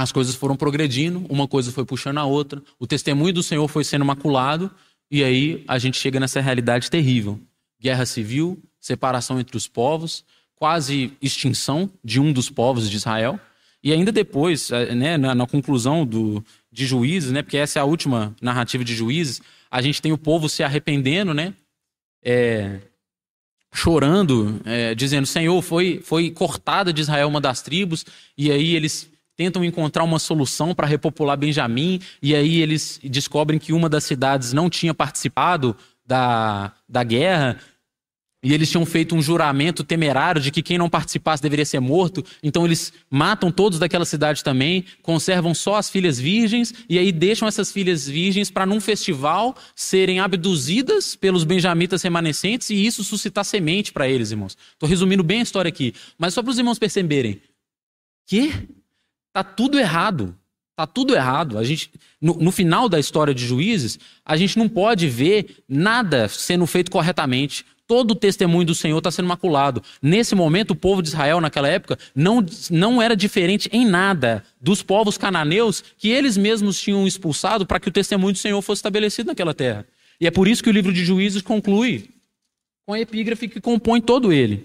as coisas foram progredindo, uma coisa foi puxando a outra, o testemunho do Senhor foi sendo maculado, e aí a gente chega nessa realidade terrível: guerra civil, separação entre os povos, quase extinção de um dos povos de Israel. E ainda depois, eh, né, na, na conclusão do, de Juízes, né, porque essa é a última narrativa de Juízes, a gente tem o povo se arrependendo, né, é, chorando, é, dizendo: Senhor, foi, foi cortada de Israel uma das tribos, e aí eles tentam encontrar uma solução para repopular Benjamim, e aí eles descobrem que uma das cidades não tinha participado da, da guerra, e eles tinham feito um juramento temerário de que quem não participasse deveria ser morto. Então eles matam todos daquela cidade também, conservam só as filhas virgens e aí deixam essas filhas virgens para num festival serem abduzidas pelos benjamitas remanescentes e isso suscitar semente para eles, irmãos. Estou resumindo bem a história aqui, mas só para os irmãos perceberem. Que? Tá tudo errado. Tá tudo errado. A gente, no, no, final da história de juízes, a gente não pode ver nada sendo feito corretamente. Todo o testemunho do Senhor está sendo maculado. Nesse momento, o povo de Israel, naquela época, não, não era diferente em nada dos povos cananeus que eles mesmos tinham expulsado para que o testemunho do Senhor fosse estabelecido naquela terra. E é por isso que o livro de Juízes conclui com a epígrafe que compõe todo ele.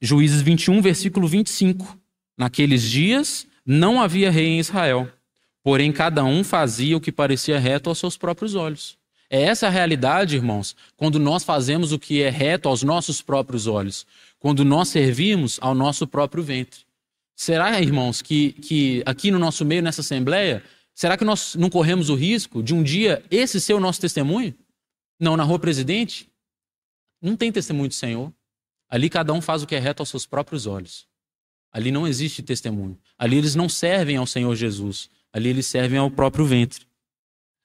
Juízes 21, versículo 25. Naqueles dias não havia rei em Israel, porém cada um fazia o que parecia reto aos seus próprios olhos. É essa a realidade, irmãos, quando nós fazemos o que é reto aos nossos próprios olhos, quando nós servimos ao nosso próprio ventre. Será, irmãos, que, que aqui no nosso meio, nessa assembleia, será que nós não corremos o risco de um dia esse ser o nosso testemunho? Não, na rua presidente, não tem testemunho do Senhor. Ali cada um faz o que é reto aos seus próprios olhos. Ali não existe testemunho. Ali eles não servem ao Senhor Jesus. Ali eles servem ao próprio ventre.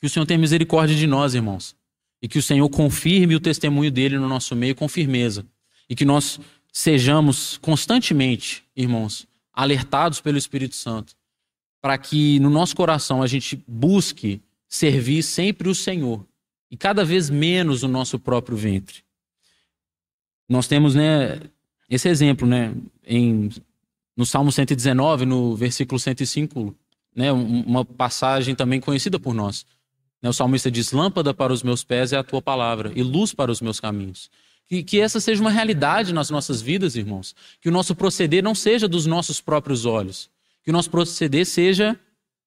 Que o Senhor tenha misericórdia de nós, irmãos. E que o Senhor confirme o testemunho dele no nosso meio com firmeza. E que nós sejamos constantemente, irmãos, alertados pelo Espírito Santo, para que no nosso coração a gente busque servir sempre o Senhor e cada vez menos o nosso próprio ventre. Nós temos, né, esse exemplo, né, em no Salmo 119, no versículo 105, né, uma passagem também conhecida por nós. Né, o salmista diz: Lâmpada para os meus pés é a tua palavra, e luz para os meus caminhos. Que, que essa seja uma realidade nas nossas vidas, irmãos. Que o nosso proceder não seja dos nossos próprios olhos. Que o nosso proceder seja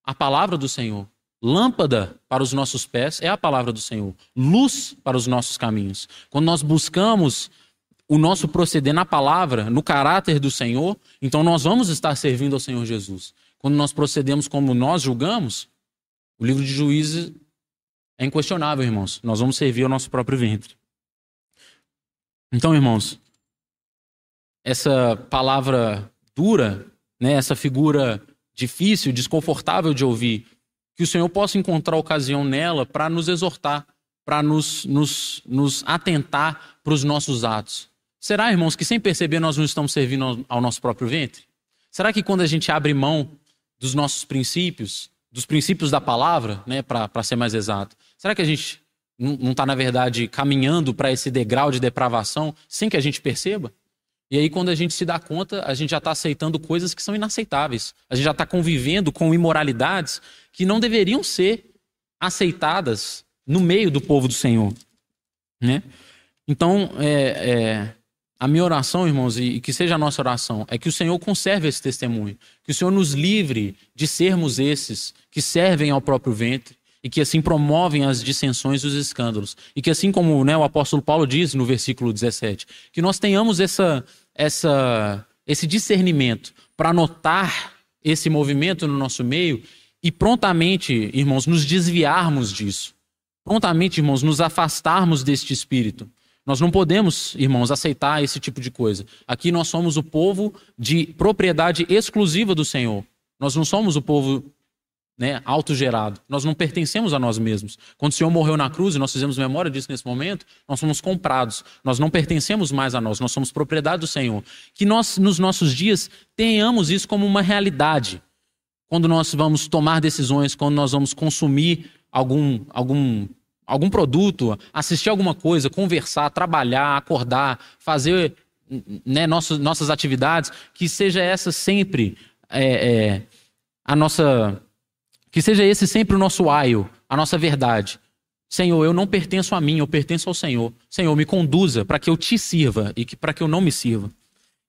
a palavra do Senhor. Lâmpada para os nossos pés é a palavra do Senhor. Luz para os nossos caminhos. Quando nós buscamos o nosso proceder na palavra, no caráter do Senhor, então nós vamos estar servindo ao Senhor Jesus. Quando nós procedemos como nós julgamos, o livro de Juízes é inquestionável, irmãos. Nós vamos servir ao nosso próprio ventre. Então, irmãos, essa palavra dura, né, essa figura difícil, desconfortável de ouvir, que o Senhor possa encontrar ocasião nela para nos exortar, para nos, nos, nos atentar para os nossos atos. Será, irmãos, que sem perceber nós não estamos servindo ao, nosso próprio ventre? Será que quando a gente abre mão dos nossos princípios, dos princípios da palavra, né, para ser mais exato, será que a gente não está, na verdade, caminhando para esse degrau de depravação sem que a gente perceba? E aí, quando a gente se dá conta, a gente já está aceitando coisas que são inaceitáveis. A gente já está convivendo com imoralidades que não deveriam ser aceitadas no meio do povo do Senhor. Né? Então, é, é, a minha oração, irmãos, e que seja a nossa oração, é que o Senhor conserve esse testemunho, que o Senhor nos livre de sermos esses que servem ao próprio ventre e que assim promovem as dissensões e os escândalos. E que assim como né, o apóstolo Paulo diz no versículo 17, que nós tenhamos essa, essa, esse discernimento para notar esse movimento no nosso meio e prontamente, irmãos, nos desviarmos disso. Prontamente, irmãos, nos afastarmos deste espírito. Nós não podemos, irmãos, aceitar esse tipo de coisa. Aqui nós somos o povo de propriedade exclusiva do Senhor. Nós não somos o povo né, autogerado. Nós não pertencemos a nós mesmos. Quando o Senhor morreu na cruz, e nós fizemos memória disso nesse momento, nós somos comprados. Nós não pertencemos mais a nós, nós somos propriedade do Senhor. Que nós, nos nossos dias, tenhamos isso como uma realidade. Quando nós vamos tomar decisões, quando nós vamos consumir algum, algum, algum produto, assistir alguma coisa, conversar, trabalhar, acordar, fazer né, nossas, atividades, que seja essa sempre é, é, a nossa que seja esse sempre o nosso aio, a nossa verdade. Senhor, eu não pertenço a mim, eu pertenço ao Senhor. Senhor, me conduza para que eu te sirva e para que eu não me sirva.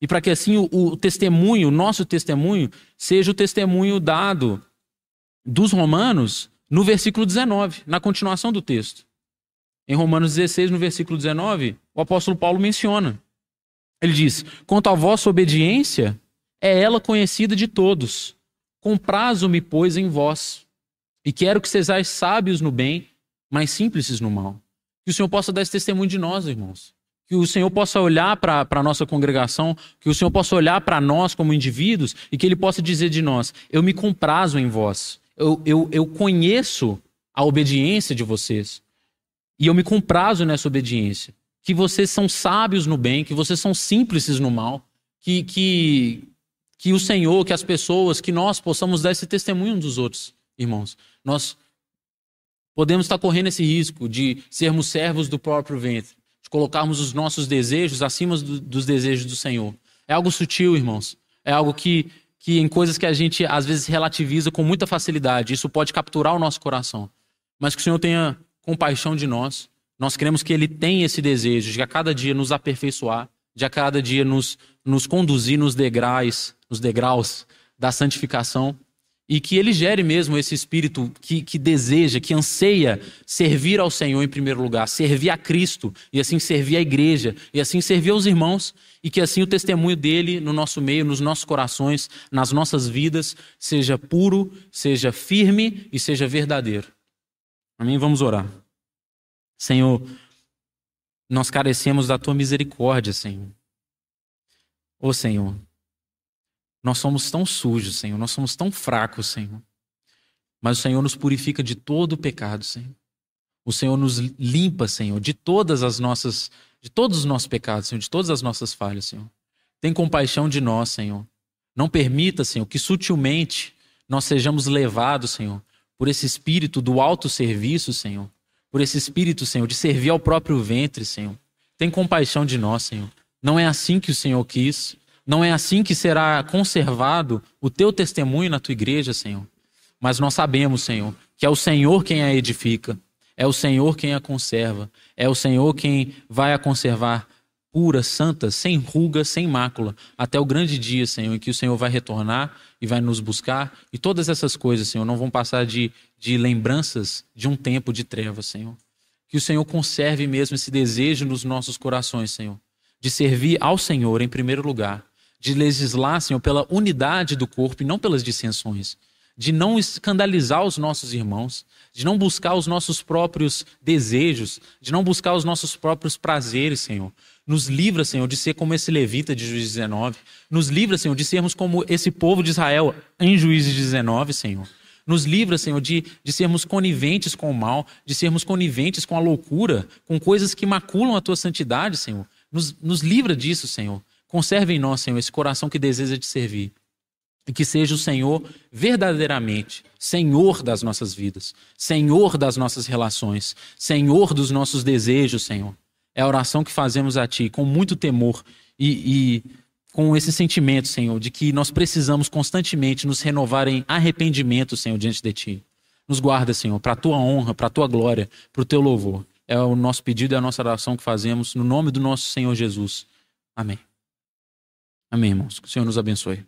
E para que assim o, o testemunho, o nosso testemunho, seja o testemunho dado dos romanos no versículo 19, na continuação do texto. Em Romanos 16, no versículo 19, o apóstolo Paulo menciona. Ele diz: Quanto à vossa obediência, é ela conhecida de todos. Comprazo-me, pois, em vós, e quero que sejais sábios no bem, mas simples no mal. Que o Senhor possa dar esse testemunho de nós, irmãos. Que o Senhor possa olhar para a nossa congregação, que o Senhor possa olhar para nós como indivíduos e que Ele possa dizer de nós: Eu me comprazo em vós, eu, eu, eu conheço a obediência de vocês e eu me comprazo nessa obediência. Que vocês são sábios no bem, que vocês são simples no mal, que, que, que o Senhor, que as pessoas, que nós possamos dar esse testemunho dos outros, irmãos. Nós podemos estar correndo esse risco de sermos servos do próprio ventre, de colocarmos os nossos desejos acima do, dos desejos do Senhor. É algo sutil, irmãos. É algo que, que em coisas que a gente às vezes relativiza com muita facilidade, isso pode capturar o nosso coração. Mas que o Senhor tenha compaixão de nós. Nós queremos que Ele tenha esse desejo de a cada dia nos aperfeiçoar, de a cada dia nos, nos conduzir nos degraus nos degraus da santificação e que ele gere mesmo esse espírito que, que deseja, que anseia servir ao Senhor em primeiro lugar, servir a Cristo e assim servir a igreja e assim servir aos irmãos e que assim o testemunho dele no nosso meio, nos nossos corações, nas nossas vidas seja puro, seja firme e seja verdadeiro. Amém? Vamos orar. Senhor, nós carecemos da tua misericórdia, Senhor. Ô Senhor, nós somos tão sujos, Senhor, nós somos tão fracos, Senhor. Mas o Senhor nos purifica de todo o pecado, Senhor. O Senhor nos limpa, Senhor, de todas as nossas, de todos os nossos pecados, Senhor, de todas as nossas falhas, Senhor. Tem compaixão de nós, Senhor. Não permita, Senhor, que sutilmente nós sejamos levados, Senhor, por esse espírito do alto serviço, Senhor. Por esse espírito, Senhor, de servir ao próprio ventre, Senhor. Tem compaixão de nós, Senhor. Não é assim que o Senhor quis. Não é assim que será conservado o teu testemunho na tua igreja, Senhor. Mas nós sabemos, Senhor, que é o Senhor quem a edifica, é o Senhor quem a conserva, é o Senhor quem vai a conservar pura, santa, sem ruga, sem mácula, até o grande dia, Senhor, em que o Senhor vai retornar e vai nos buscar. E todas essas coisas, Senhor, não vão passar de, de lembranças de um tempo de trevas, Senhor. Que o Senhor conserve mesmo esse desejo nos nossos corações, Senhor, de servir ao Senhor em primeiro lugar de legislar, Senhor, pela unidade do corpo e não pelas dissensões, de não escandalizar os nossos irmãos, de não buscar os nossos próprios desejos, de não buscar os nossos próprios prazeres, Senhor. Nos livra, Senhor, de ser como esse levita de Juízes 19. Nos livra, Senhor, de sermos como esse povo de Israel em Juízes 19, Senhor. Nos livra, Senhor, de, de sermos coniventes com o mal, de sermos coniventes com a loucura, com coisas que maculam a tua santidade, Senhor. Nos, nos livra disso, Senhor. Conserve em nós, Senhor, esse coração que deseja te servir. E que seja o Senhor verdadeiramente Senhor das nossas vidas, Senhor das nossas relações, Senhor dos nossos desejos, Senhor. É a oração que fazemos a Ti com muito temor e, e com esse sentimento, Senhor, de que nós precisamos constantemente nos renovar em arrependimento, Senhor, diante de Ti. Nos guarda, Senhor, para a Tua honra, para a Tua glória, para o Teu louvor. É o nosso pedido e a nossa oração que fazemos no nome do nosso Senhor Jesus. Amém. Amém, irmãos. Que o Senhor nos abençoe.